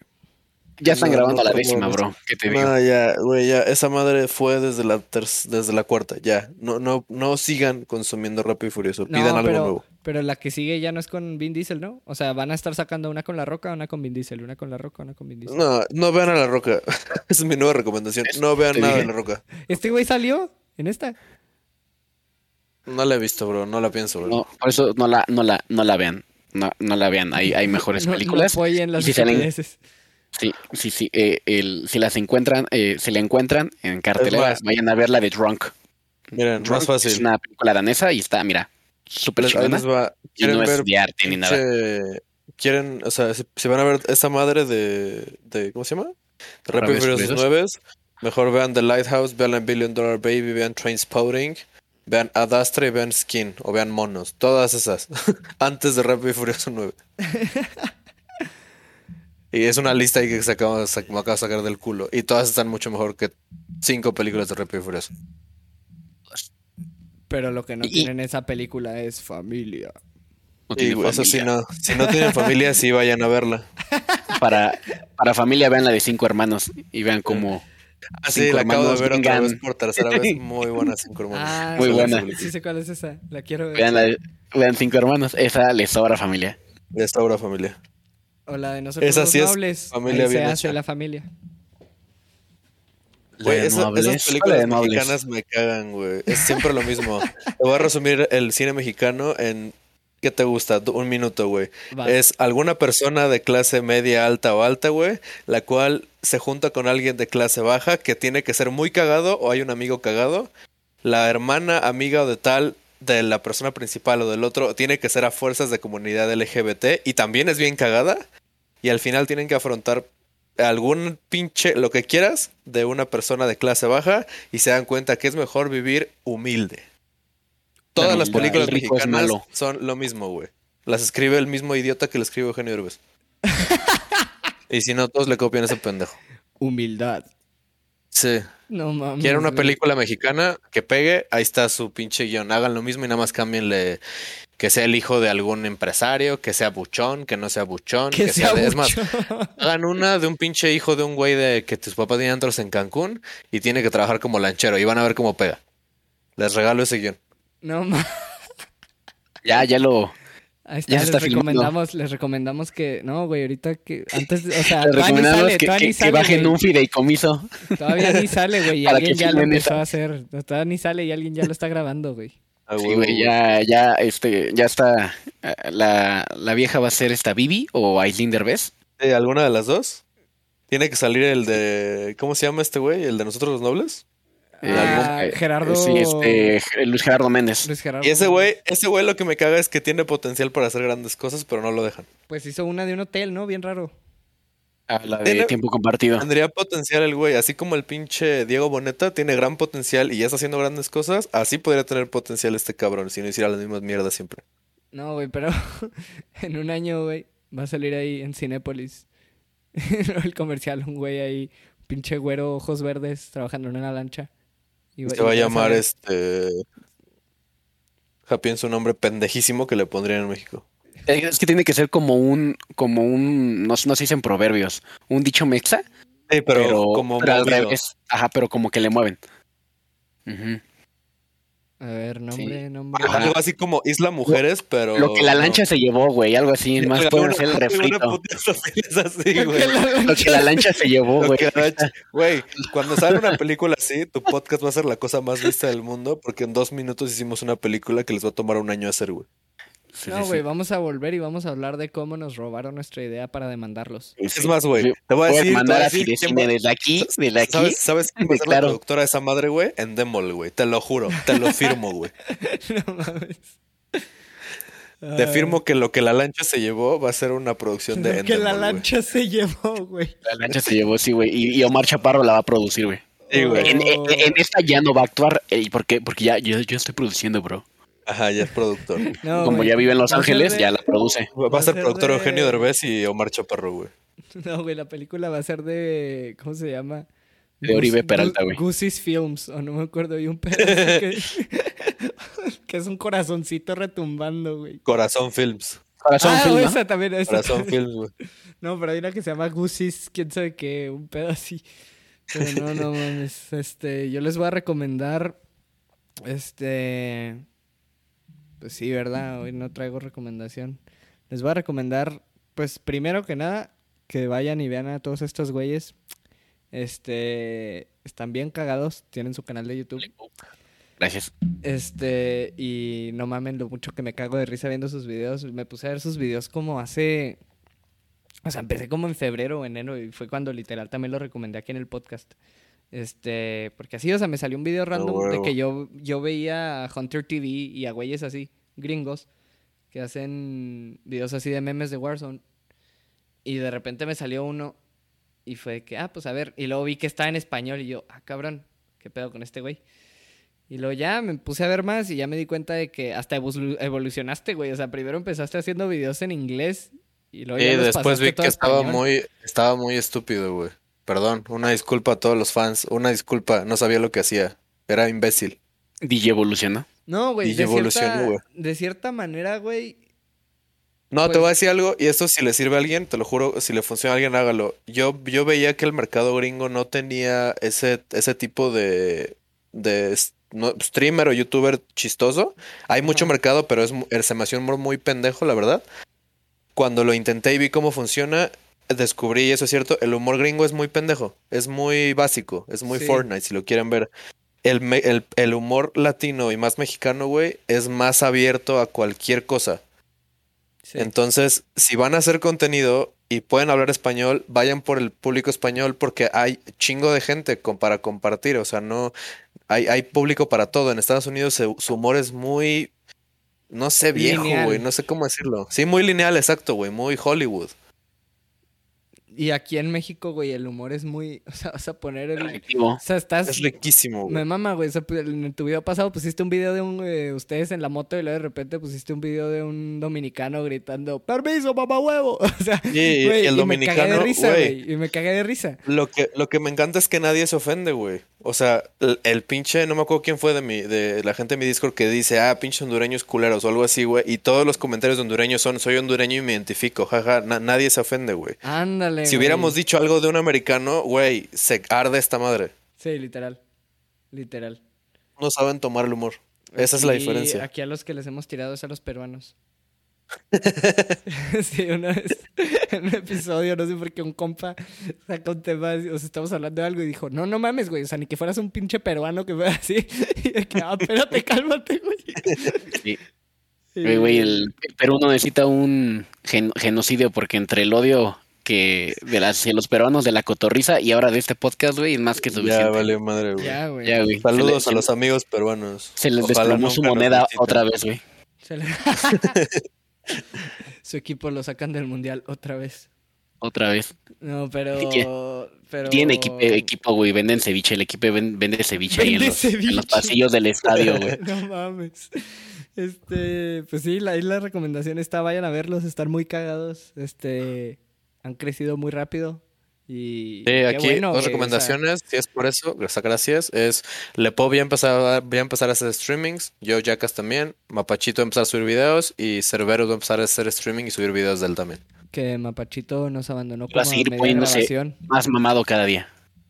Ya están No, grabando no la décima, bro. ¿Qué te digo? No, ya, güey, ya, esa madre fue desde la desde la cuarta, ya. No, no, no sigan consumiendo Rápido y Furioso, No, pidan algo pero, nuevo. pero la que sigue ya no es con Vin Diesel, ¿no? O sea, van a estar sacando una con La Roca, una con Vin Diesel, una con La Roca, una con Vin Diesel. No, no vean a La Roca. Esa es mi nueva recomendación. No vean nada de. La Roca. Este güey salió en esta. No la he visto, bro. No la pienso, bro. No, por eso no la, no la, no la vean. No, no la vean. Hay, hay mejores No- no películas. apoyen las y si salen-. Sí, sí, sí. eh, el, si las encuentran, eh, si la encuentran en cartelera, vayan a ver la de Drunk. Miren, Drunk más fácil. Es una película danesa y está, mira, súper chingona. Y ¿Quieren no es ver de arte ni nada. Quieren, o sea, si, si van a ver esa madre de, de ¿cómo se llama? De Rápido Furiosos Furiosos. 9, mejor vean The Lighthouse, vean la Billion Dollar Baby, vean Trainspotting, vean Ad Astra y vean Skin, o vean Monos, todas esas, antes de Rápido y Furioso 9. y es una lista ahí que se me acaba de sacar del culo, y todas están mucho mejor que cinco películas de Rápido y Furioso. Pero lo que no Y- tienen en esa película es familia. No Y eso sí, familia. no, si no tienen familia, sí vayan a verla. Para, para familia, vean la de cinco hermanos y vean cómo. Ah, sí, Cinco la acabo de hermanos ver otra vez por tercera vez. Muy buena, cinco hermanos. Ah, Muy sí, buena. sí, Sí sé cuál es esa. La quiero ver. Vean, la vean cinco hermanos. Esa les sobra familia. De esta obra familia. O la de nosotros Esa los sí es nobles. familia Ahí se hace la familia. Güey, esa- esas ¿Cuál películas mexicanas me cagan, güey. Es siempre lo mismo. Te voy a resumir el cine mexicano en. ¿Qué te gusta? Un minuto, güey. Es alguna persona de clase media, alta o alta, güey, la cual se junta con alguien de clase baja que tiene que ser muy cagado o hay un amigo cagado. La hermana, amiga o de tal de la persona principal o del otro tiene que ser a fuerzas de comunidad LGBT y también es bien cagada. Y al final tienen que afrontar algún pinche, lo que quieras, de una persona de clase baja y se dan cuenta que es mejor vivir humilde. Todas las películas mexicanas son lo mismo, güey. Las escribe el mismo idiota que le escribe Eugenio Derbez. y si no, todos le copian a ese pendejo. Humildad. Sí. No mames. Quieren una güey. película mexicana que pegue, ahí está su pinche guion. Hagan lo mismo y nada más cámbienle que sea el hijo de algún empresario, que sea buchón, que no sea buchón, Que sea de- Es más, hagan una de un pinche hijo de un güey de que tus papás tienen antros en Cancún y tiene que trabajar como lanchero y van a ver cómo pega. Les regalo ese guion. No mames. Ya, ya lo. Ahí está, Ya les filmando. recomendamos, les recomendamos que, no, güey, ahorita que, antes, o sea, Les todavía ni recomendamos sale, que, todavía que- ni que sale, bajen güey. un fideicomiso. Todavía ni sale, güey, y Para alguien ya lo empezó esa. a hacer. Todavía ni sale y alguien ya lo está grabando, güey. Ah, Sí, güey, ya, ya, este, ya está. eh, La, la vieja va a ser esta Bibi o Aislinn Derbez. Sí, ¿Alguna de las dos? Tiene que salir el de. ¿Cómo se llama este güey? ¿El de nosotros los nobles? Eh, Ah, eh, Gerardo- Sí, este, Luis Gerardo Méndez. Luis Gerardo. Y ese güey, ese güey lo que me caga es que tiene potencial para hacer grandes cosas, pero no lo dejan. Pues hizo una de un hotel, ¿no? Bien raro. Ah, la de Tiene- tiempo compartido. Tendría potencial el güey, así como el pinche Diego Boneta tiene gran potencial y ya está haciendo grandes cosas, así podría tener potencial este cabrón si no hiciera las mismas mierdas siempre. No, güey, pero en un año, güey, va a salir ahí en Cinépolis el comercial, un güey ahí, pinche güero, ojos verdes, trabajando en una lancha. Y, Se va a llamar este. Ja, pienso un nombre pendejísimo que le pondrían en México. Eh, Es que tiene que ser como un, como un, no, no se dicen proverbios, un dicho mexa, Sí, pero, pero, como pero al movido. revés. Ajá, pero como que le mueven. Ujú. A ver, nombre, Sí. nombre. Algo así como Isla Mujeres, pero. Lo que la no. lancha se llevó, güey, algo así, más pueden hacer el refrito. así, güey. Lo que la lancha se llevó, Lo güey. que lancha- Güey, cuando sale una película así, tu podcast va a ser la cosa más vista del mundo porque en dos minutos hicimos una película que les va a tomar un año hacer, güey. Sí, No, güey, sí. vamos a volver y vamos a hablar de cómo nos robaron nuestra idea para demandarlos. Es más, güey, te voy a decir, mandar a va- desde aquí, desde aquí. ¿Sabes, ¿Sabes quién va a ser Claro. la productora de esa madre, güey? En Demol, güey. Te lo juro, te lo firmo, güey. no mames. Te firmo que lo que la lancha se llevó va a ser una producción de Lo que la Endemol, lancha se llevó, güey. La lancha se llevó, sí, güey. Y, y Omar Chaparro la va a producir, güey. Sí, güey. En, en- en esta ya no va a actuar. eh, ¿Por qué? Porque ya yo, yo estoy produciendo, bro. Ajá, ya es productor. No, Como güey. ya vive en Los Ángeles, de- ya la produce. Va a ser ser productor de- Eugenio Derbez y Omar Chaparro, güey. No, güey, la película va a ser de. ¿Cómo se llama? De Oribe Peralta, güey. Goose's Films, o no me acuerdo, hay un pedazo que, que es un corazoncito retumbando, güey. Corazón Films. Corazón ah, Film, güey, ¿no? esa también, esa Corazón también. Films, güey. No, pero hay una que se llama Goose's, quién sabe qué, un pedo así. Pero no, no mames. Este, yo les voy a recomendar. Este. Pues sí, ¿verdad? Hoy no traigo recomendación. Les voy a recomendar, pues primero que nada, que vayan y vean a todos estos güeyes. Este. Están bien cagados, tienen su canal de YouTube. Gracias. Este, y no mamen lo mucho que me cago de risa viendo sus videos. Me puse a ver sus videos como hace. O sea, empecé como en febrero o enero y fue cuando literal también lo recomendé aquí en el podcast. Este, porque así, o sea, me salió un video random de que yo, yo veía a Hunter TV y a güeyes así, gringos, que hacen videos así de memes de Warzone. Y de repente me salió uno y fue que, ah, pues a ver. Y luego vi que estaba en español y yo, ah, cabrón, ¿qué pedo con este güey? Y luego ya me puse a ver más y ya me di cuenta de que hasta evolu- evolucionaste, güey. O sea, primero empezaste haciendo videos en inglés y luego ya Y los después vi que estaba muy, estaba muy estúpido, güey. Perdón, una disculpa a todos los fans. Una disculpa, no sabía lo que hacía. Era imbécil. DJ evolucionó. No, güey, de evolucionó, cierta, güey. de cierta manera, güey. No, te Pues- voy a decir algo, y esto si le sirve a alguien, te lo juro, si le funciona a alguien, hágalo. Yo, yo veía que el mercado gringo no tenía ese, ese tipo de, de no, streamer o youtuber chistoso. Hay mucho mercado, pero es, se me hacía un humor muy pendejo, la verdad. Cuando lo intenté y vi cómo funciona, descubrí, y eso es cierto, el humor gringo es muy pendejo, es muy básico, es muy Sí. Fortnite, si lo quieren ver. El, el, el humor latino y más mexicano, güey, es más abierto a cualquier cosa. Sí. Entonces, si van a hacer contenido y pueden hablar español, vayan por el público español porque hay chingo de gente con- para compartir. O sea, no hay, hay público para todo. En Estados Unidos se- su humor es muy, no sé, viejo, güey. No sé cómo decirlo. Sí, muy lineal, exacto, güey. Muy Hollywood. Y aquí en México, güey, el humor es muy. O sea, vas a poner el. Efectivo. O sea, estás. Es riquísimo, güey. Me mama, güey. o sea, pues, en tu video pasado pusiste un video de un. eh, ustedes en la moto y luego de repente pusiste un video de un dominicano gritando: ¡Permiso, papá huevo! O sea, Sí, y güey, el y me cagué de dominicano, risa, güey. güey. Y me cagué de risa. Lo que, lo que me encanta es que nadie se ofende, güey. O sea, el, el pinche, no me acuerdo quién fue de mi, de la gente de mi Discord que dice, ah, pinche hondureños culeros o algo así, güey. Y todos los comentarios de hondureños son, soy hondureño y me identifico, jaja. Na- nadie se ofende, güey. Ándale. Si hubiéramos dicho algo de un americano, güey, se arde esta madre. Sí, literal. Literal. No saben tomar el humor. Esa es la diferencia. Aquí a los que les hemos tirado es a los peruanos. sí, una vez en un episodio, no sé por qué un compa sacó un tema, o sea, estamos hablando de algo y dijo, no, no mames, güey, o sea, ni que fueras un pinche peruano que fuera así. Y de que, ah, espérate, cálmate, güey. Sí. Y- Güey, güey, el, el Perú no necesita un gen- genocidio porque entre el odio que de las, de los peruanos de la cotorriza y ahora de este podcast, güey, es más que suficiente. Ya vale madre, güey. Ya, güey. Ya, güey. Saludos a los amigos peruanos. Se les desplomó su moneda otra vez, güey. Se le- Su equipo lo sacan del mundial otra vez. Otra vez. No, pero... Pero... Tienen equipo, equipo, güey. Venden ceviche. El equipo ven- vende ceviche ahí en Vende los, en los ceviche. pasillos del estadio, güey. no mames. Este, pues sí, la, ahí la recomendación está, vayan a verlos, están muy cagados. Este, han crecido muy rápido. Y Sí, aquí bueno, dos güey, o sea, recomendaciones, si es por eso, gracias, gracias, es Lepo voy a empezar a, voy a empezar a hacer streamings, yo Jackas también, Mapachito va a empezar a subir videos y Cerberus va a empezar a hacer streaming y subir videos de él también. que Mapachito nos abandonó Va como a seguir poniéndose-. Más mamado cada día.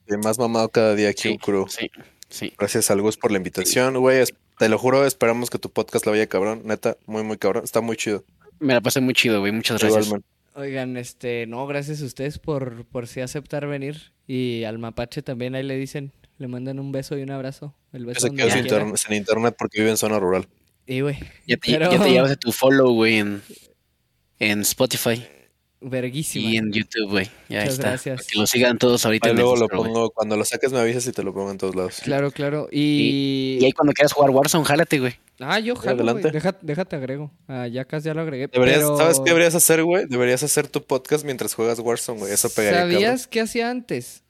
Y más mamado cada día aquí, Sí, Ukuru. sí, sí. Gracias al Gus por la invitación, güey, te lo juro, esperamos que tu podcast la vaya cabrón, neta, muy muy cabrón, está muy chido. Me la pasé muy chido, güey. Muchas gracias. Igualmente. Oigan, este, no, gracias a ustedes por, por sí aceptar venir. Y al Mapache también ahí le dicen, le mandan un beso y un abrazo. El beso se quedó sin, internet- sin internet porque vive en zona rural. Y güey, Ya te, Pero- ya te llevas de tu follow, güey, en, en Spotify verguísima. y en YouTube, güey. Ya Muchas está. gracias. Para que lo sigan todos ahorita Ahí luego lo pongo, cuando lo saques me avisas y te lo pongo en todos lados. Claro, claro. Y... Y ahí cuando quieras jugar Warzone, jálate, güey. Ah, yo jalo, adelante. déjate agrego. A Yacas ya lo agregué. Deberías, pero... ¿Sabes qué deberías hacer, güey? Deberías hacer tu podcast mientras juegas Warzone, güey. Eso pegaría, cabrón. ¿Sabías qué hacía antes?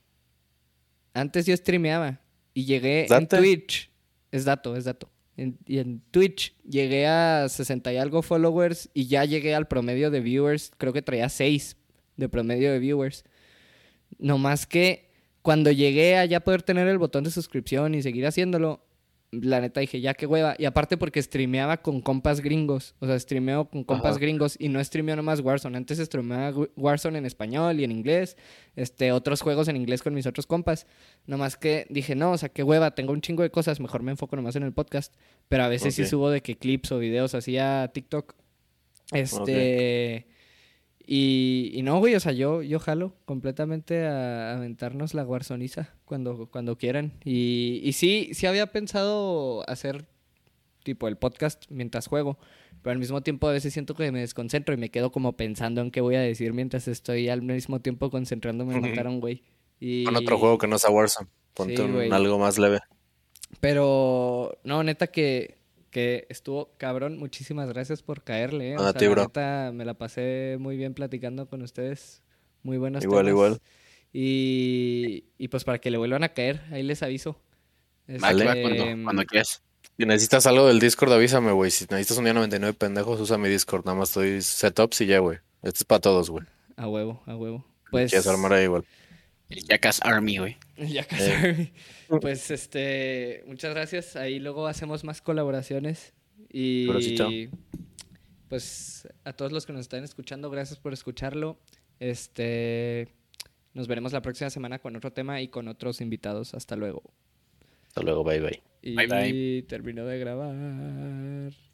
Antes yo streameaba y llegué ¿Date? en Twitch. Es dato, es dato. En- y en Twitch llegué a 60 y algo followers y ya llegué al promedio de viewers. Creo que traía 6 de promedio de viewers. No más que cuando llegué a ya poder tener el botón de suscripción y seguir haciéndolo, la neta dije, ya qué hueva. Y aparte porque streameaba con compas gringos. O sea, streameo con compas Ajá. gringos y no streameo nomás Warzone. Antes streameaba Warzone en español y en inglés. Este, otros juegos en inglés con mis otros compas. Nomás que dije, no, o sea, qué hueva, tengo un chingo de cosas. Mejor me enfoco nomás en el podcast. Pero a veces sí subo de que clips o videos así a TikTok. Este. Y, y no, güey, o sea, yo, yo jalo completamente a, aventarnos la guarzoniza cuando, cuando quieran. Y, y sí, sí había pensado hacer tipo el podcast mientras juego, pero al mismo tiempo a veces siento que me desconcentro y me quedo como pensando en qué voy a decir mientras estoy al mismo tiempo concentrándome en matar a un güey. Y... Con otro juego que no sea Warzone. Ponte Sí, un- algo más leve. Pero, no, neta que, que estuvo cabrón. Muchísimas gracias por caerle. ¿eh? O A sea, ti, la bro. neta me la pasé muy bien platicando con ustedes. Muy buenos Igual, temas. igual. Y, y pues para que le vuelvan a caer, ahí les aviso. Va, que va, Este, cuando, cuando quieras. Si necesitas algo del Discord, avísame, güey. Si necesitas un día 99 pendejos, usa mi Discord. Nada más estoy setups y ya, güey. Este es para todos, güey. A huevo, a huevo. Pues. Quieres armar ahí igual. El Jackass Army, güey. Ya casi. Pues este, muchas gracias. Ahí luego hacemos más colaboraciones. Y pues a todos los que nos están escuchando, gracias por escucharlo. Este, nos veremos la próxima semana con otro tema y con otros invitados. Hasta luego. Hasta luego, bye, bye. Y Bye, bye. terminó de grabar.